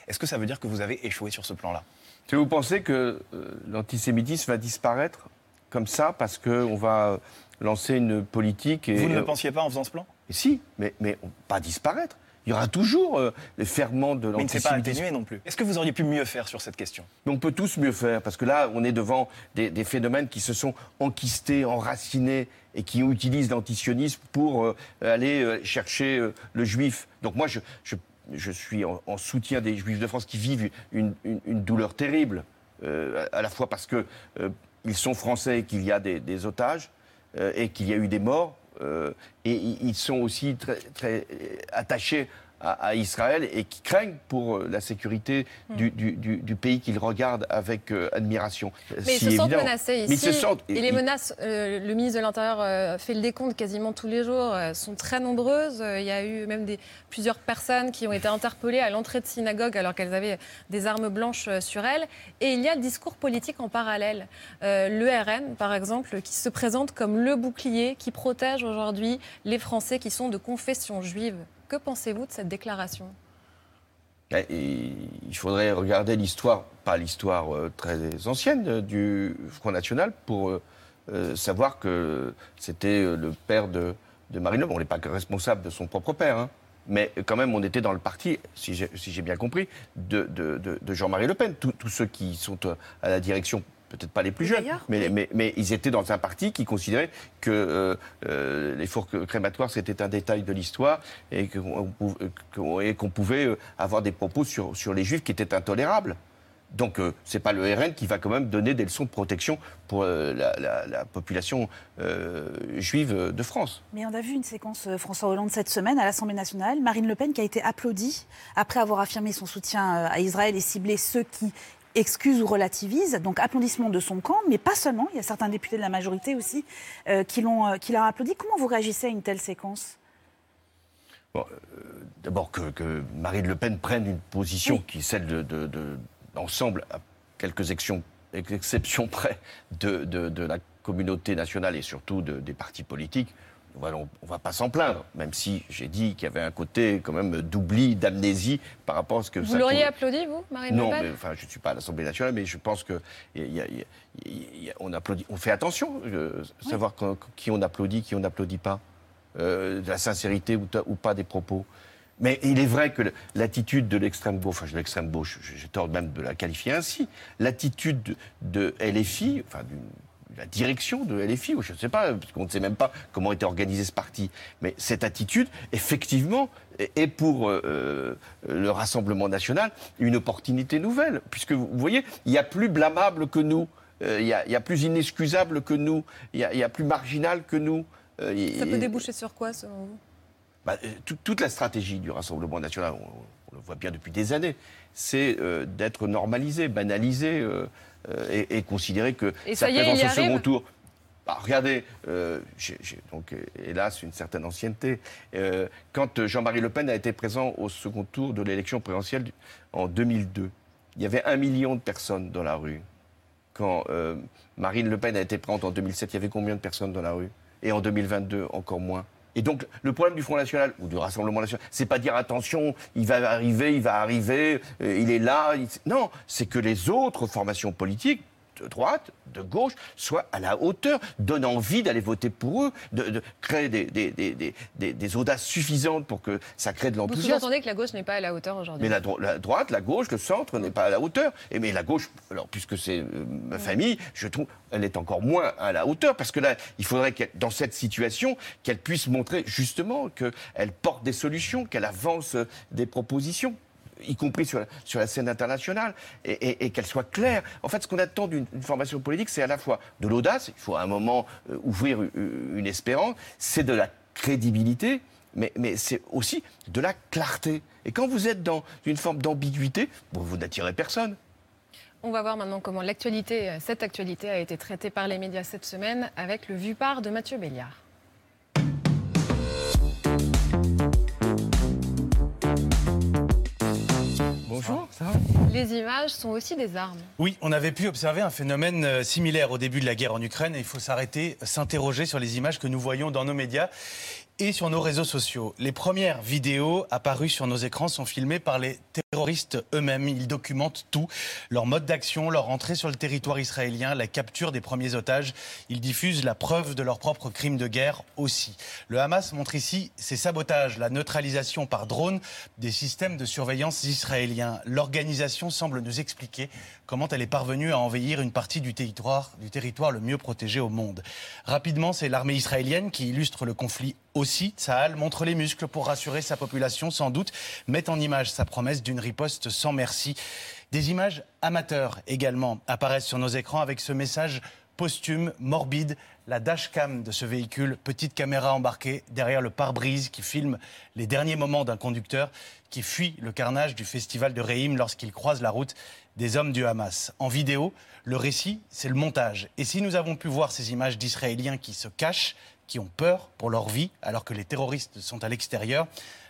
Est-ce que ça veut dire que vous avez échoué sur ce plan-là? Que vous pensez que euh, l'antisémitisme va disparaître comme ça parce qu'on va lancer une politique et, Vous ne le euh, pensiez pas en faisant ce plan? Si, mais, pas disparaître. Il y aura toujours euh, les ferments de Mais il ne pas l'antisémitisme. atténué non plus. Est-ce que vous auriez pu mieux faire sur cette question? Mais on peut tous mieux faire, parce que là, on est devant des, des phénomènes qui se sont enquistés, enracinés, et qui utilisent l'antisionisme pour euh, aller euh, chercher euh, le juif. Donc moi, je, je, je suis en, en soutien des juifs de France qui vivent une, une- une douleur terrible, à à la fois parce que ils sont français et qu'il y a des, des otages, et qu'il y a eu des morts, euh, et ils sont aussi très, très euh, attachés à, Israël et qui craignent pour euh, la sécurité du, du- du- du pays qu'ils regardent avec euh, admiration. Mais ils se sentent menacés ici. Mais ils se sentent- et les menaces, euh, le ministre de l'Intérieur euh, fait le décompte quasiment tous les jours, sont très nombreuses. Il y a eu même des, plusieurs personnes qui ont été interpellées à l'entrée de synagogue alors qu'elles avaient des armes blanches sur elles. Et il y a le discours politique en parallèle. Le RN, par exemple, qui se présente comme le bouclier qui protège aujourd'hui les Français qui sont de confession juive. Que pensez-vous de cette déclaration? Et il faudrait regarder l'histoire, pas l'histoire euh, très ancienne euh, du Front National, pour euh, savoir que c'était le père de, de Marine Le Pen. On n'est pas responsable de son propre père, hein. mais quand même, on était dans le parti, si j'ai bien compris, de, Jean-Marie Le Pen. Tous ceux qui sont à la direction, peut-être pas les plus jeunes, mais, mais, mais ils étaient dans un parti qui considérait que euh, euh, les fours crématoires, c'était un détail de l'histoire et qu'on pouvait euh, avoir des propos sur, sur les juifs qui étaient intolérables. Donc, euh, c'est pas le RN qui va quand même donner des leçons de protection pour euh, la, la- la population euh, juive de France. Mais on a vu une séquence François Hollande cette semaine à l'Assemblée nationale. Marine Le Pen qui a été applaudie après avoir affirmé son soutien à Israël et ciblé ceux qui excusent ou relativisent. Donc applaudissement de son camp, mais pas seulement. Il y a certains députés de la majorité aussi euh, qui l'ont euh, qui l'ont applaudi. Comment vous réagissez à une telle séquence? Bon, euh, D'abord que, que Marine Le Pen prenne une position Oui. qui est celle de, de- de- d'ensemble, à quelques exceptions, exceptions près, de, de- de la communauté nationale et surtout de- des partis politiques. Voilà, on ne va pas s'en plaindre, même si j'ai dit qu'il y avait un côté quand même d'oubli, d'amnésie par rapport à ce que Vous l'auriez applaudi, vous, Marine non, Le Pen mais, enfin, je ne suis pas à l'Assemblée nationale, mais je pense que il y a- il y a- il y a- on applaudit, on fait attention, euh, savoir quand- qui on applaudit, qui on n'applaudit pas, euh, de la sincérité ou, ou pas des propos. Mais il est vrai que l'attitude de l'extrême gauche, enfin de l'extrême gauche, j'ai tort même de la qualifier ainsi, l'attitude de, de LFI, enfin d'une la direction de LFI, ou je ne sais pas, parce qu'on ne sait même pas comment était organisé ce parti. Mais cette attitude, effectivement, est- pour euh, euh, le Rassemblement national une opportunité nouvelle. Puisque vous voyez, il y a plus blâmable que nous, euh, il y, a, il y a plus inexcusable que nous, il y a, il y a plus marginal que nous. Euh, Ça et- peut déboucher sur quoi, selon vous? Bah, euh, tout- toute la stratégie du Rassemblement national, on, on le voit bien depuis des années, c'est euh, d'être normalisé, banalisé euh, euh, et, et considérer que Et sa présence au second tour. Bah, regardez, euh, j'ai donc euh, hélas une certaine ancienneté. Euh, quand euh, Jean-Marie Le Pen a été présent au second tour de l'élection présidentielle en 2002, il y avait un million de personnes dans la rue. Quand euh, Marine Le Pen a été présente en 2007, il y avait combien de personnes dans la rue? Et en 2022, encore moins. Et donc, le problème du Front National, ou du Rassemblement National, c'est pas dire attention, il va arriver, il va arriver, euh, il est là. Non, c'est que les autres formations politiques, de droite, de gauche, soient à la hauteur, donnent envie d'aller voter pour eux, de, de créer des, des, des, des, des audaces suffisantes pour que ça crée de Vous l'enthousiasme. sous-entendez que la gauche n'est pas à la hauteur aujourd'hui Mais la, dro- la droite, la gauche, le centre n'est pas à la hauteur. Et mais la gauche, alors puisque c'est euh, ma famille, je trouve elle est encore moins à la hauteur parce que là, il faudrait qu'elle, dans cette situation, qu'elle puisse montrer justement qu'elle porte des solutions, qu'elle avance euh, des propositions y compris sur la, scène internationale, et, qu'elle soit claire. En fait, ce qu'on attend d'une formation politique, c'est à la fois de l'audace, il faut à un moment euh, ouvrir une espérance, c'est de la crédibilité, mais, mais c'est aussi de la clarté. Et quand vous êtes dans une forme d'ambiguïté, vous n'attirez personne. On va voir maintenant comment cette actualité a été traitée par les médias cette semaine avec le vu-part de Mathieu Béliard. Bonjour, ça va Les images sont aussi des armes. Oui, on avait pu observer un phénomène euh, similaire au début de la guerre en Ukraine et il faut s'arrêter, s'interroger sur les images que nous voyons dans nos médias et sur nos réseaux sociaux. Les premières vidéos apparues sur nos écrans sont filmées par les terroristes eux-mêmes. Ils documentent tout, leur mode d'action, leur entrée sur le territoire israélien, la capture des premiers otages. Ils diffusent la preuve de leurs propres crimes de guerre aussi. Le Hamas montre ici ses sabotages, la neutralisation par drone des systèmes de surveillance israéliens. L'organisation semble nous expliquer comment elle est parvenue à envahir une partie du territoire, du territoire le mieux protégé au monde. Rapidement, c'est l'armée israélienne qui illustre le conflit aussi. Tsahal montre les muscles pour rassurer sa population, sans doute, met en image sa promesse d'une riposte sans merci. Des images amateurs également apparaissent sur nos écrans avec ce message posthume, morbide, la dashcam de ce véhicule, petite caméra embarquée derrière le pare-brise qui filme les derniers moments d'un conducteur qui fuit le carnage du festival de Reim lorsqu'il croise la route des hommes du Hamas. En vidéo, le récit, c'est le montage. Et si nous avons pu voir ces images d'Israéliens qui se cachent, qui ont peur pour leur vie alors que les terroristes sont à l'extérieur,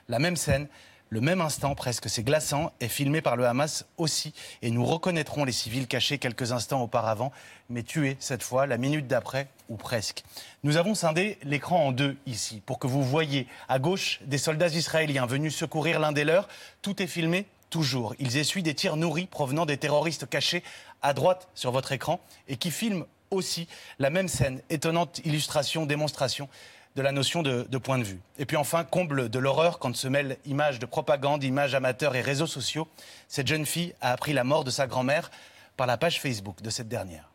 la même scène, le même instant, presque c'est glaçant, est filmé par le Hamas aussi. Et nous reconnaîtrons les civils cachés quelques instants auparavant, mais tués cette fois, la minute d'après, ou presque. Nous avons scindé l'écran en deux ici, pour que vous voyez à gauche des soldats israéliens venus secourir l'un des leurs. Tout est filmé toujours. Ils essuient des tirs nourris provenant des terroristes cachés à droite sur votre écran et qui filment aussi la même scène. Étonnante illustration, démonstration de la notion de, point de vue. Et puis enfin, comble de l'horreur quand se mêlent images de propagande, images amateurs et réseaux sociaux. Cette jeune fille a appris la mort de sa grand-mère par la page Facebook de cette dernière.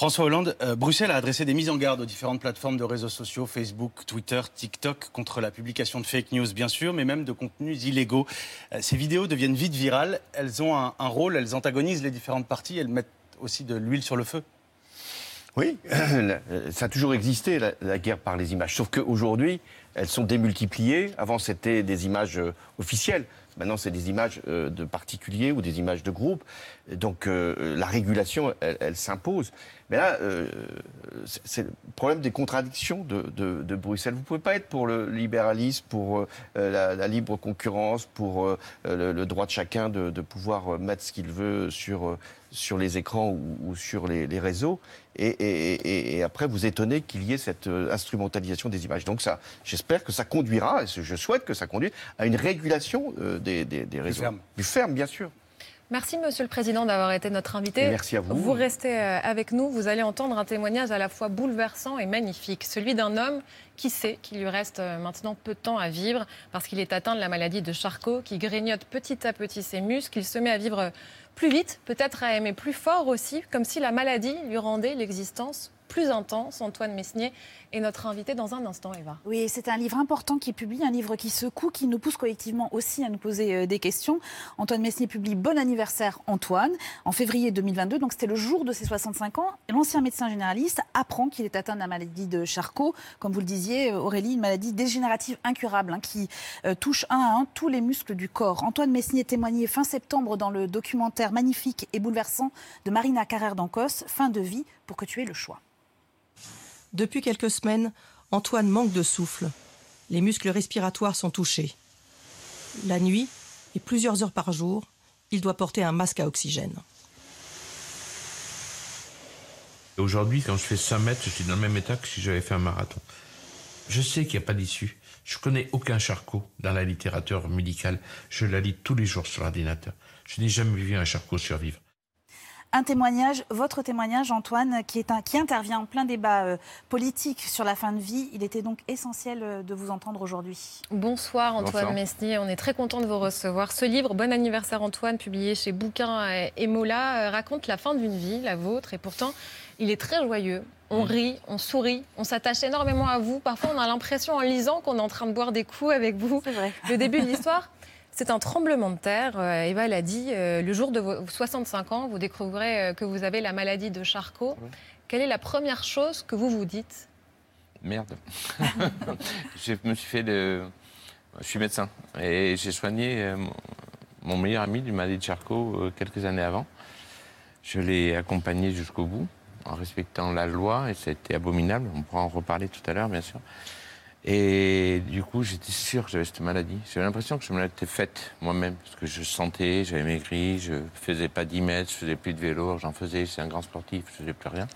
François Hollande, euh, Bruxelles a adressé des mises en garde aux différentes plateformes de réseaux sociaux, Facebook, Twitter, TikTok, contre la publication de fake news, bien sûr, mais même de contenus illégaux. Euh, ces vidéos deviennent vite virales, elles ont un, rôle, elles antagonisent les différentes parties, elles mettent aussi de l'huile sur le feu. Oui, ça a toujours existé, la guerre par les images. Sauf qu'aujourd'hui, elles sont démultipliées. Avant, c'était des images euh, officielles. Maintenant, c'est des images euh, de particuliers ou des images de groupes. Donc, euh, la régulation, elle, elle s'impose. Mais là, c'est- le problème des contradictions de, Bruxelles. Vous ne pouvez pas être pour le libéralisme, pour la, libre concurrence, pour le, droit de chacun de, pouvoir mettre ce qu'il veut sur, sur les écrans ou, ou sur les, les réseaux. Et, et- et- et après, vous étonnez qu'il y ait cette euh, instrumentalisation des images. Donc, ça, j'espère que ça conduira, et je souhaite que ça conduise à une régulation euh, des, des- des réseaux. ferme. Du ferme, bien sûr. Merci, Monsieur le Président, d'avoir été notre invité. Merci à vous. Vous restez euh, avec nous. Vous allez entendre un témoignage à la fois bouleversant et magnifique. Celui d'un homme qui sait qu'il lui reste maintenant peu de temps à vivre parce qu'il est atteint de la maladie de Charcot, qui grignote petit à petit ses muscles. Il se met à vivre plus vite, peut-être à aimer plus fort aussi, comme si la maladie lui rendait l'existence plus intense. Antoine Mesnier est notre invité dans un instant, Eva. Oui, c'est un livre important qui publie, un livre qui secoue, qui nous pousse collectivement aussi à nous poser euh, des questions. Antoine Messier publie Bon anniversaire Antoine en février 2022, donc c'était le jour de ses 65 ans. L'ancien médecin généraliste apprend qu'il est atteint de la maladie de Charcot, comme vous le disiez, euh, Aurélie, une maladie dégénérative incurable hein, qui euh, touche un à un tous les muscles du corps. Antoine Messier témoignait fin septembre dans le documentaire magnifique et bouleversant de Marina Carrère d'Ancos, Fin de vie pour que tu aies le choix. Depuis quelques semaines, Antoine manque de souffle. Les muscles respiratoires sont touchés. La nuit, et plusieurs heures par jour, il doit porter un masque à oxygène. Aujourd'hui, quand je fais 100 mètres, je suis dans le même état que si j'avais fait un marathon. Je sais qu'il n'y a pas d'issue. Je connais aucun charcot dans la littérature médicale. Je la lis tous les jours sur l'ordinateur. Je n'ai jamais vu un charcot survivre. Un témoignage, votre témoignage, Antoine, qui, est un, qui intervient en plein débat euh, politique sur la fin de vie. Il était donc essentiel euh, de vous entendre aujourd'hui. Bonsoir Antoine Bonsoir. Mesnier, on est très content de vous recevoir. Ce livre, Bon anniversaire Antoine, publié chez Bouquin et Mola, euh, raconte la fin d'une vie, la vôtre, et pourtant il est très joyeux. On rit, on sourit, on s'attache énormément à vous. Parfois, on a l'impression en lisant qu'on est en train de boire des coups avec vous. Le début de l'histoire, c'est un tremblement de terre. Euh, Eva l'a dit, euh, le jour de vos 65 ans, vous découvrez euh, que vous avez la maladie de Charcot. Quelle est la première chose que vous vous dites? Merde. je me suis fait de. Je suis médecin et j'ai soigné mon- meilleur ami du maladie de Charcot quelques années avant. Je l'ai accompagné jusqu'au bout en respectant la loi et ça a été abominable. On pourra en reparler tout à l'heure, bien sûr. Et du coup, j'étais sûr que j'avais cette maladie. J'avais l'impression que je me l'étais faite moi-même parce que je sentais, j'avais maigri, je faisais pas 10 mètres, je faisais plus de vélo, j'en faisais, c'est un grand sportif, je faisais plus rien.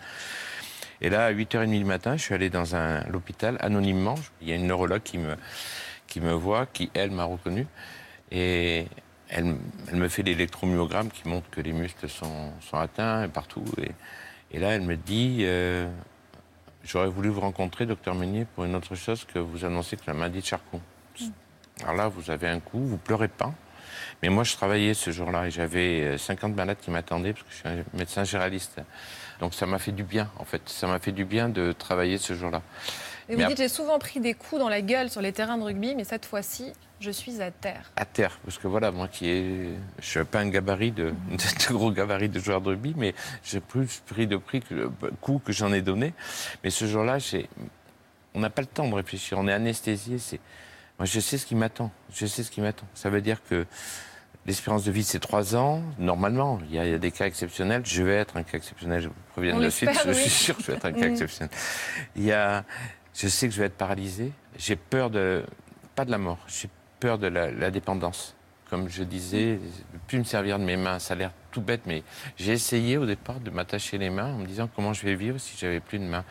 Et là, à 8h30 du matin, je suis allé dans un l'hôpital anonymement. Il y a une neurologue qui me, qui me voit, qui, elle, m'a reconnu. Et elle, me fait l'électromyogramme qui montre que les muscles sont, sont atteints et partout. Et, et là, elle me dit euh, J'aurais voulu vous rencontrer, docteur Meunier, pour une autre chose que vous annoncez que la maladie de Charcot. Alors là, vous avez un coup, vous pleurez pas. Mais moi, je travaillais ce jour-là et j'avais euh, 50 malades qui m'attendaient parce que je suis un médecin généraliste. Donc ça m'a fait du bien, en fait. Ça m'a fait du bien de travailler ce jour-là. Et Mais vous ap- dites, j'ai souvent pris des coups dans la gueule sur les terrains de rugby, mais cette fois-ci, je suis à terre. à terre, parce que voilà, moi qui ai, je suis pas un gabarit de, de gros gabarit de joueur de rugby, mais j'ai plus pris de prix que coups que j'en ai donné. Mais ce jour-là, on n'a pas le temps de réfléchir, on est anesthésié. C'est, moi, je sais ce qui m'attend. Je sais ce qui m'attend. Ça veut dire que l'espérance de vie c'est trois ans. Normalement, il y, a, il y a des cas exceptionnels. Je vais être un cas exceptionnel. Je vous préviens de suite. l'espère, Je suis sûr que je vais être un cas Mm. exceptionnel. Il y a, je sais que je vais être paralysé. J'ai peur de, pas de la mort. J'ai peur de la, dépendance. Comme je disais, de plus me servir de mes mains. Ça a l'air tout bête, mais j'ai essayé au départ de m'attacher les mains en me disant comment je vais vivre si j'avais plus de mains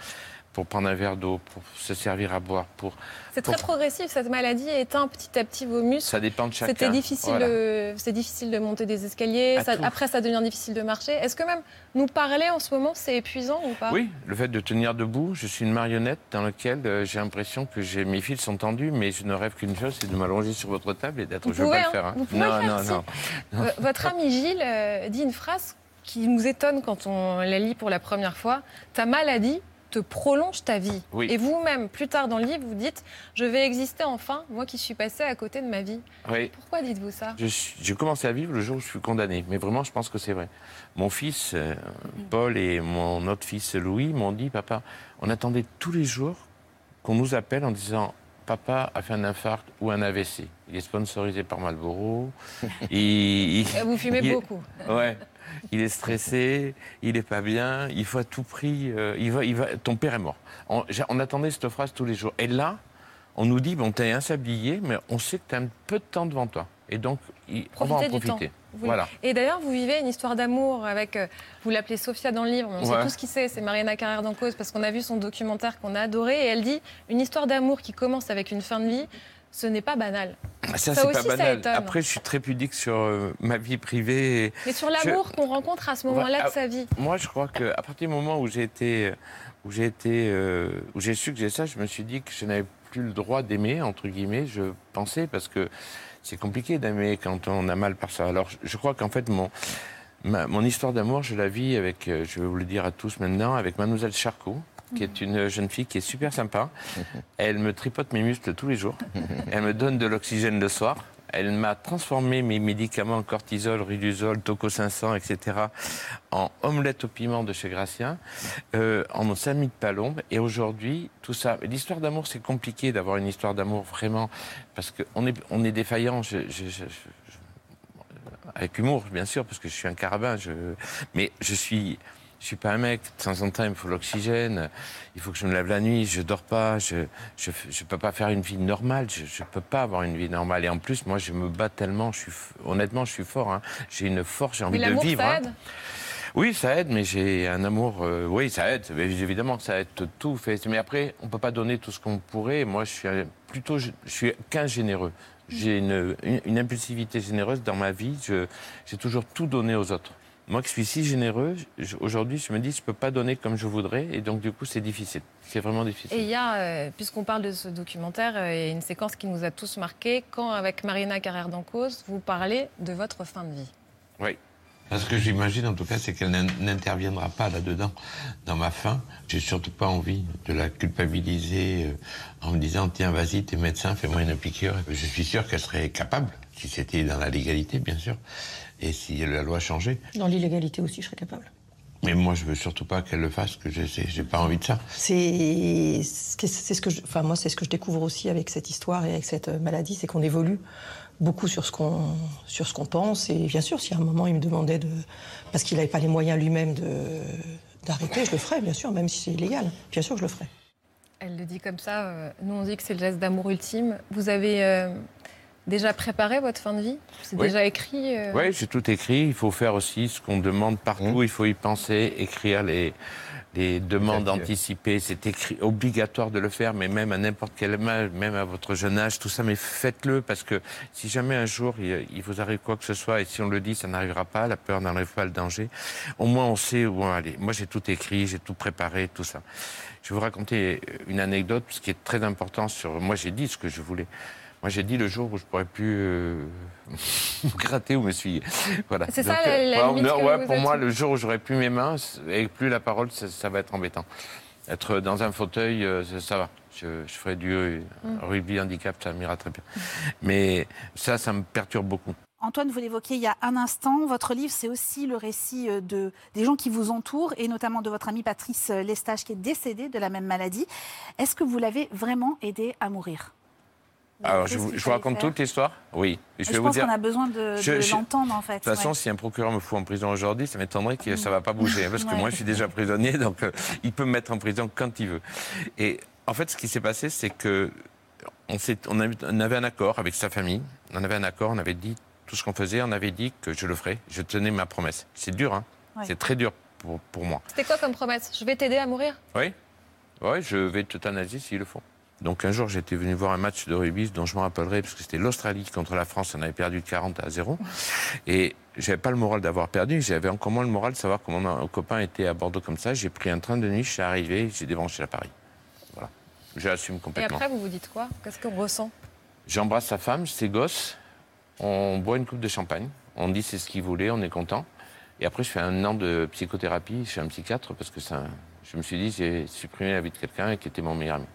pour prendre un verre d'eau, pour se servir à boire, pour. C'est très progressif, cette maladie éteint petit à petit vos muscles. Ça dépend de chacun. C'était difficile, Voilà. de, c'est difficile de monter des escaliers. Ça- après, ça devient difficile de marcher. Est-ce que même nous parler en ce moment, c'est épuisant ou pas? Oui, le fait de tenir debout, je suis une marionnette dans laquelle euh, j'ai l'impression que j'ai- mes fils sont tendus, mais je ne rêve qu'une chose, c'est de m'allonger sur votre table et d'être. Vous Je ne pas hein. le faire. hein. Vous pouvez non, le faire, non, si. non, non. Votre ami Gilles euh, dit une phrase qui nous étonne quand on la lit pour la première fois. Ta maladie te prolonge ta vie. Oui. Et vous-même, plus tard dans le livre, vous dites Je vais exister enfin, moi qui suis passé à côté de ma vie. Oui. Pourquoi dites-vous ça? J'ai commencé à vivre le jour où je suis condamné. Mais vraiment, je pense que c'est vrai. Mon fils, euh, Paul, et mon autre fils, Louis, m'ont dit, papa, on attendait tous les jours qu'on nous appelle en disant, papa a fait un infarct ou un AVC. Il est sponsorisé par Marlboro. Il- il- Vous fumez il beaucoup. Ouais. Il est stressé, il est pas bien, il faut à tout prix. euh, il va, il va, ton père est mort. On, attendait cette phrase tous les jours. Et là, on nous dit bon, t'es un sablier, mais on sait que t'as un peu de temps devant toi. Et donc, il- on va en profiter. Vous- Voilà. Et d'ailleurs, vous vivez une histoire d'amour avec, euh, vous l'appelez Sophia dans le livre, on Ouais. sait tout ce qui c'est, c'est Mariana Carrère d'en cause, parce qu'on a vu son documentaire qu'on a adoré, et elle dit, une histoire d'amour qui commence avec une fin de vie, ce n'est pas banal. Ah, Ça, Ça c'est aussi, pas ça banal. Après, je suis très pudique sur euh, ma vie privée. et Mais sur je- l'amour qu'on rencontre à ce moment-là Ouais, de ah, sa vie. Moi, je crois qu'à partir du moment où j'ai été, où j'ai été, euh, où j'ai su que j'ai ça, je me suis dit que je n'avais plus le droit d'aimer entre guillemets. Je pensais parce que c'est compliqué d'aimer quand on a mal par ça. Alors, je, crois qu'en fait mon ma- mon histoire d'amour, je la vis avec, euh, je vais vous le dire à tous maintenant, avec Mademoiselle Charcot, qui est une jeune fille qui est super sympa. Elle me tripote mes muscles tous les jours. Elle me donne de l'oxygène le soir. Elle m'a transformé mes médicaments cortisol, riduzol, toco 500, etc. en omelette au piment de chez Gracien, euh, en sami de palombe. Et aujourd'hui, tout ça. L'histoire d'amour, c'est compliqué d'avoir une histoire d'amour vraiment, parce qu'on est, on est défaillant. Je- avec humour, bien sûr, parce que je suis un carabin. Mais je suis, Je suis pas un mec. De temps en temps, il me faut l'oxygène. Il faut que je me lève la nuit. Je dors pas. Je je, je peux pas faire une vie normale. Je, je peux pas avoir une vie normale. Et en plus, moi, je me bats tellement. Je suis f- honnêtement, je suis fort. hein. J'ai une force. J'ai envie de vivre. ça hein. aide? Oui, ça aide, mais j'ai un amour. euh, oui, ça aide. Mais évidemment que ça aide tout. Fait. Mais après, on peut pas donner tout ce qu'on pourrait. Moi, je suis plutôt, je, je suis qu'un généreux. J'ai une, une, une impulsivité généreuse dans ma vie. J'ai toujours tout donné aux autres. Moi, qui suis si généreux, aujourd'hui, je me dis, je peux pas donner comme je voudrais, et donc du coup, c'est difficile. C'est vraiment difficile. Et il y a, euh, puisqu'on parle de ce documentaire, euh, il y a une séquence qui nous a tous marqués quand, avec Marina Carrère d'Ancos, vous parlez de votre fin de vie. Oui. Ce que j'imagine, en tout cas, c'est qu'elle n'in- n'interviendra pas là-dedans, dans ma fin. J'ai surtout pas envie de la culpabiliser euh, en me disant tiens, vas-y, t'es médecin, fais-moi une piqûre. Je suis sûr qu'elle serait capable, si c'était dans la légalité, bien sûr, et si la loi changeait. Dans l'illégalité aussi, je serais capable. Mais moi, je veux surtout pas qu'elle le fasse, que j'ai pas envie de ça. C'est ce que- c'est ce que je, enfin moi c'est ce que je découvre aussi avec cette histoire et avec cette euh, maladie, c'est qu'on évolue beaucoup sur ce qu'on sur ce qu'on pense et bien sûr si à un moment il me demandait de parce qu'il n'avait pas les moyens lui-même de d'arrêter, je le ferais bien sûr même si c'est illégal, bien sûr je le ferais. Elle le dit comme ça. euh, nous, on dit que c'est le geste d'amour ultime. Vous avez euh, déjà préparé votre fin de vie C'est Oui. déjà écrit euh, Oui, j'ai tout écrit. Il faut faire aussi ce qu'on demande partout. Il faut y penser, écrire les, les demandes anticipées. C'est écrit, obligatoire de le faire, mais même à n'importe quel âge, même à votre jeune âge, tout ça. Mais faites-le parce que si jamais un jour il, il vous arrive quoi que ce soit et si on le dit, ça n'arrivera pas. La peur n'enlève pas le danger. Au moins, on sait où aller. Moi, j'ai tout écrit, j'ai tout préparé, tout ça. Je vais vous raconter une anecdote, ce qui est très important sur. Moi, j'ai dit ce que je voulais. Moi, j'ai dit le jour où je pourrais plus euh, me gratter ou me suyer. Voilà. C'est ça, la- la ouais, limite non, que ouais, vous pour êtes- moi, le jour où j'aurai plus mes mains et plus la parole, ça, ça va être embêtant. Être dans un fauteuil, euh, ça, ça va. Je, je ferai du euh, Mm. rugby handicap, ça m'ira très bien. Mais ça, ça me perturbe beaucoup. Antoine, vous l'évoquiez il y a un instant, votre livre, c'est aussi le récit euh, de, des gens qui vous entourent, et notamment de votre amie Patrice euh, Lestage, qui est décédée de la même maladie. Est-ce que vous l'avez vraiment aidée à mourir? Alors, Qu'est-ce je vous, qu'il je vous raconte toute l'histoire Oui. Je, vais vous pense qu'on a besoin de, Je- de l'entendre, en fait. De toute façon, ouais. si un procureur me fout en prison aujourd'hui, ça m'étonnerait que ça ne va pas bouger. hein, parce que Ouais. moi, je suis déjà prisonnier, donc euh, il peut me mettre en prison quand il veut. Et en fait, ce qui s'est passé, c'est que on, avait, on avait un accord avec sa famille. On avait un accord, on avait dit tout ce qu'on faisait, on avait dit que je le ferais. Je tenais ma promesse. C'est dur, hein Ouais. C'est très dur pour, pour moi. C'était quoi comme promesse? Je vais t'aider à mourir? Oui, oui, je vais t'euthanasier s'ils le font. Donc un jour, j'étais venu voir un match de rugby dont je me rappellerai, parce que c'était l'Australie contre la France, on avait perdu 40 à 0. Et j'avais pas le moral d'avoir perdu, j'avais encore moins le moral de savoir que mon copain était à Bordeaux comme ça. J'ai pris un train de nuit, je suis arrivé, j'ai débranché à Paris. Voilà. J'assume Et complètement. après, vous vous dites quoi? Qu'est-ce qu'on ressent? J'embrasse sa femme, ses gosses, on boit une coupe de champagne, on dit c'est ce qu'il voulait, on est content. Et après, je fais un an de psychothérapie chez un psychiatre parce que ça, je me suis dit, j'ai supprimé la vie de quelqu'un qui était mon meilleur ami.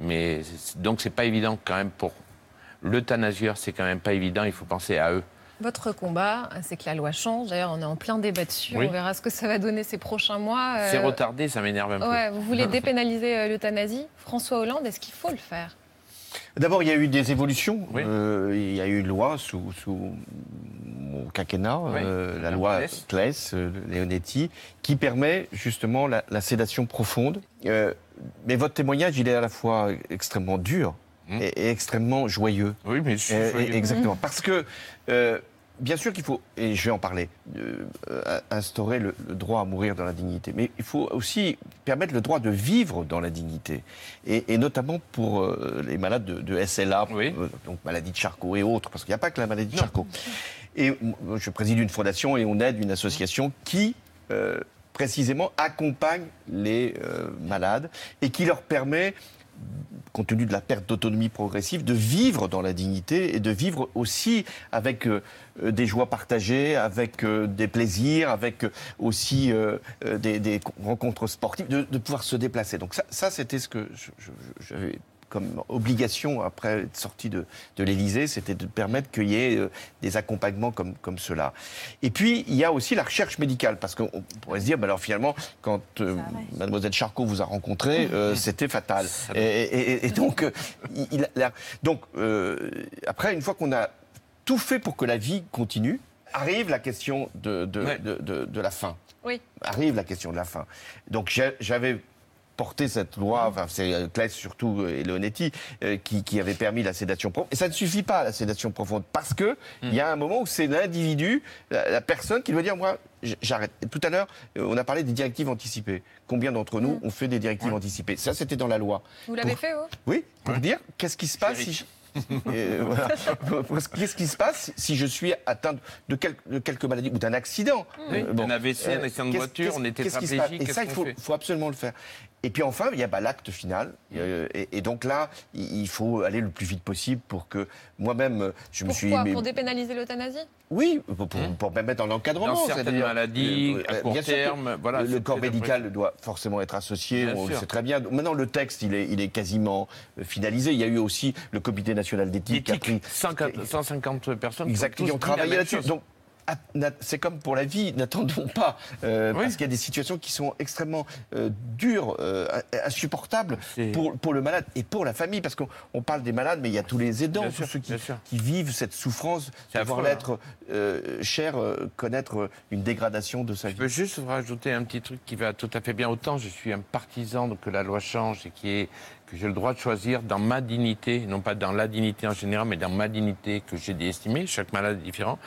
Mais donc, c'est pas évident quand même pour l'euthanasieur, c'est quand même pas évident, il faut penser à eux. Votre combat, c'est que la loi change. D'ailleurs, on est en plein débat dessus. Oui. On verra ce que ça va donner ces prochains mois. Euh, C'est retardé, ça m'énerve un peu. Vous voulez dépénaliser euh, l'euthanasie? François Hollande, est-ce qu'il faut le faire? D'abord, il y a eu des évolutions. Euh, il y a eu une loi sous, sous mon quinquennat, euh, la loi Claes. Claes, euh, Leonetti, qui permet justement la, la sédation profonde. Euh, mais votre témoignage, il est à la fois extrêmement dur et, et extrêmement joyeux. Oui, mais je suis Euh, joyeux. Exactement. Parce que, euh, bien sûr qu'il faut, et je vais en parler, euh, euh, instaurer le, le droit à mourir dans la dignité. Mais il faut aussi permettre le droit de vivre dans la dignité. Et, et notamment pour euh, les malades de, de SLA, euh, donc maladie de Charcot et autres, parce qu'il n'y a pas que la maladie de Charcot. Et je préside une fondation et on aide une association qui, précisément, accompagne les euh, malades et qui leur permet compte tenu de la perte d'autonomie progressive, de vivre dans la dignité et de vivre aussi avec euh, euh, des joies partagées, avec euh, des plaisirs, avec aussi des, rencontres sportives, de, pouvoir se déplacer. Donc ça, c'était ce que j'avais comme obligation après être sorti de, de l'Élysée, c'était de permettre qu'il y ait euh, des accompagnements comme, comme cela. Et puis, il y a aussi la recherche médicale, parce qu'on pourrait se dire, bah alors finalement, quand euh, mademoiselle Charcot vous a rencontré, euh, c'était fatal. Et, et- et donc, euh, il- il a- la- donc euh, après, une fois qu'on a tout fait pour que la vie continue, arrive la question de, de, de, de- de la fin. Oui. Arrive la question de la fin. Donc j'avais porté cette loi, enfin c'est euh, Claes surtout euh, et Leonetti, euh, qui, qui avait permis la sédation profonde. Et ça ne suffit pas, la sédation profonde, parce que il y a un moment où c'est l'individu, la, la personne qui doit dire, moi, j'arrête. Tout à l'heure, on a parlé des directives anticipées. Combien d'entre nous ont fait des directives anticipées? Ça, c'était dans la loi. Vous l'avez Pour- fait, vous? Oui, pour dire qu'est-ce qui se passe si. Voilà. Qu'est-ce qui se passe si je suis atteint de, quel- de quelques maladies ou d'un accident? Oui, Euh, un AVC, un accident de voiture, on passe tétraplégique, Et ça, il faut, absolument le faire. Et puis enfin, il y a bah, l'acte final. Euh, et, et donc là, il faut aller le plus vite possible pour que moi-même, je me suis. Pourquoi? Pour dépénaliser l'euthanasie? Oui, pour, pour, pour me mettre en encadrement. Dans certaines maladies, à court bien sûr que terme, voilà, le, corps médical doit forcément être associé, Bien on le sait très bien. Maintenant, le texte, il est, il est quasiment euh, finalisé. Il y a eu aussi le Comité national d'éthique qui a pris 150 150 personnes Exactement, qui ont travaillé là-dessus. Donc, à- c'est comme pour la vie, n'attendons pas, euh, parce qu'il y a des situations qui sont extrêmement euh, dures, euh, insupportables pour, pour le malade et pour la famille, parce qu'on on parle des malades, mais il y a tous les aidants, tous ceux qui, vivent cette souffrance, C'est de voir affreux, hein. l'être cher, connaître une dégradation de sa vie. Je peux juste rajouter un petit truc qui va tout à fait bien. Autant je suis un partisan de que la loi change et qui est, que j'ai le droit de choisir dans ma dignité, non pas dans la dignité en général, mais dans ma dignité que j'ai estimée. Chaque malade est différent.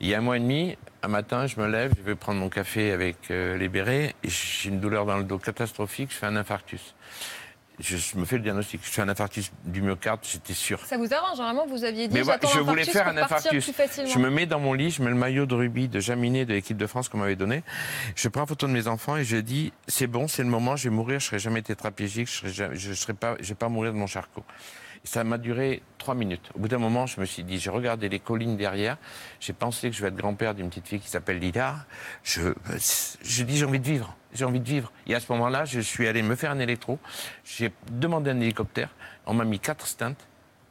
Il y a un mois et demi, un matin, je me lève, je vais prendre mon café avec euh, les bérets, et j'ai une douleur dans le dos catastrophique, je fais un infarctus. Je, je me fais le diagnostic, je fais un infarctus du myocarde, j'étais sûr. Ça vous arrange Normalement, vous aviez dit Mais je voulais faire un infarctus. Je me mets dans mon lit, je mets le maillot de rugby de Jaminet de l'équipe de France qu'on m'avait donné. Je prends photo de mes enfants et je dis c'est bon, c'est le moment, je vais mourir, je serai jamais tétraplégique, je serai jamais- je serai pas, je vais pas mourir de mon charcot. Et ça m'a duré trois minutes. Au bout d'un moment, je me suis dit, j'ai regardé les collines derrière, j'ai pensé que je vais être grand-père d'une petite fille qui s'appelle Lila. Je, je dis j'ai envie de vivre, j'ai envie de vivre. Et à ce moment-là, je suis allé me faire un électro. J'ai demandé un hélicoptère. On m'a mis quatre stints.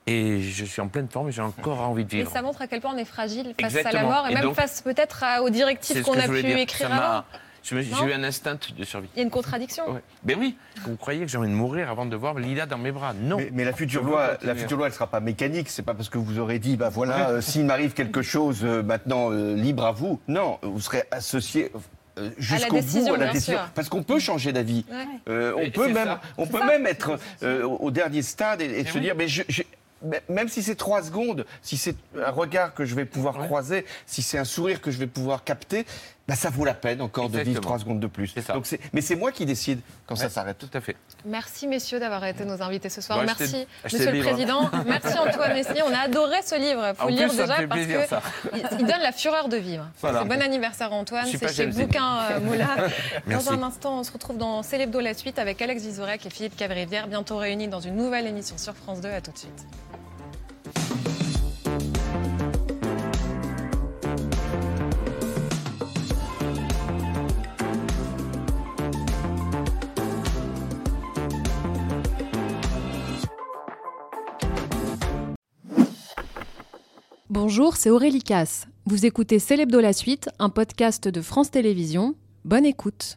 Et je suis en pleine forme et j'ai encore envie de Et vivre. ça montre à quel point on est fragile face à la mort et, Et même donc- face peut-être aux directives qu'on a pu dire. écrire avant. J'ai eu un instinct de survie. Il y a une contradiction. Ben oui, vous croyez que j'ai envie de mourir avant de voir Lila dans mes bras Non. Mais, mais la future loi, la future loi, elle sera pas mécanique. C'est pas parce que vous aurez dit, bah voilà, euh, s'il m'arrive quelque chose, euh, maintenant euh, libre à vous. Non, vous serez associé. Jusqu'au bout à la décision, parce qu'on peut changer d'avis. Ouais. Euh, on Et peut même, ça. on peut ça. même être euh, au dernier stade et, et se oui. dire, mais je, je- mais même si c'est trois secondes, si c'est un regard que je vais pouvoir croiser, si c'est un sourire que je vais pouvoir capter, bah, ça vaut la peine encore de vivre trois secondes de plus. ça. Donc c'est- mais c'est moi qui décide quand ça s'arrête. Tout à fait. Merci messieurs d'avoir été nos invités ce soir. Bon, Merci achetez- achetez Monsieur le. Président. Merci Antoine Mesnier. On a adoré ce livre. Il faut En le plus, lire déjà parce plaisir, que ça. il il donne la fureur de vivre. Voilà. C'est bon anniversaire Antoine. C'est chez. Bouquin euh, Moula. Dans un instant, on se retrouve dans Célébdo la suite avec Alex Vizorek et Philippe Cavrivière, bientôt réunis dans une nouvelle émission sur France 2. À tout de suite. Bonjour, c'est Aurélie Casse. Vous écoutez Célébdo la suite, un podcast de France Télévisions. Bonne écoute.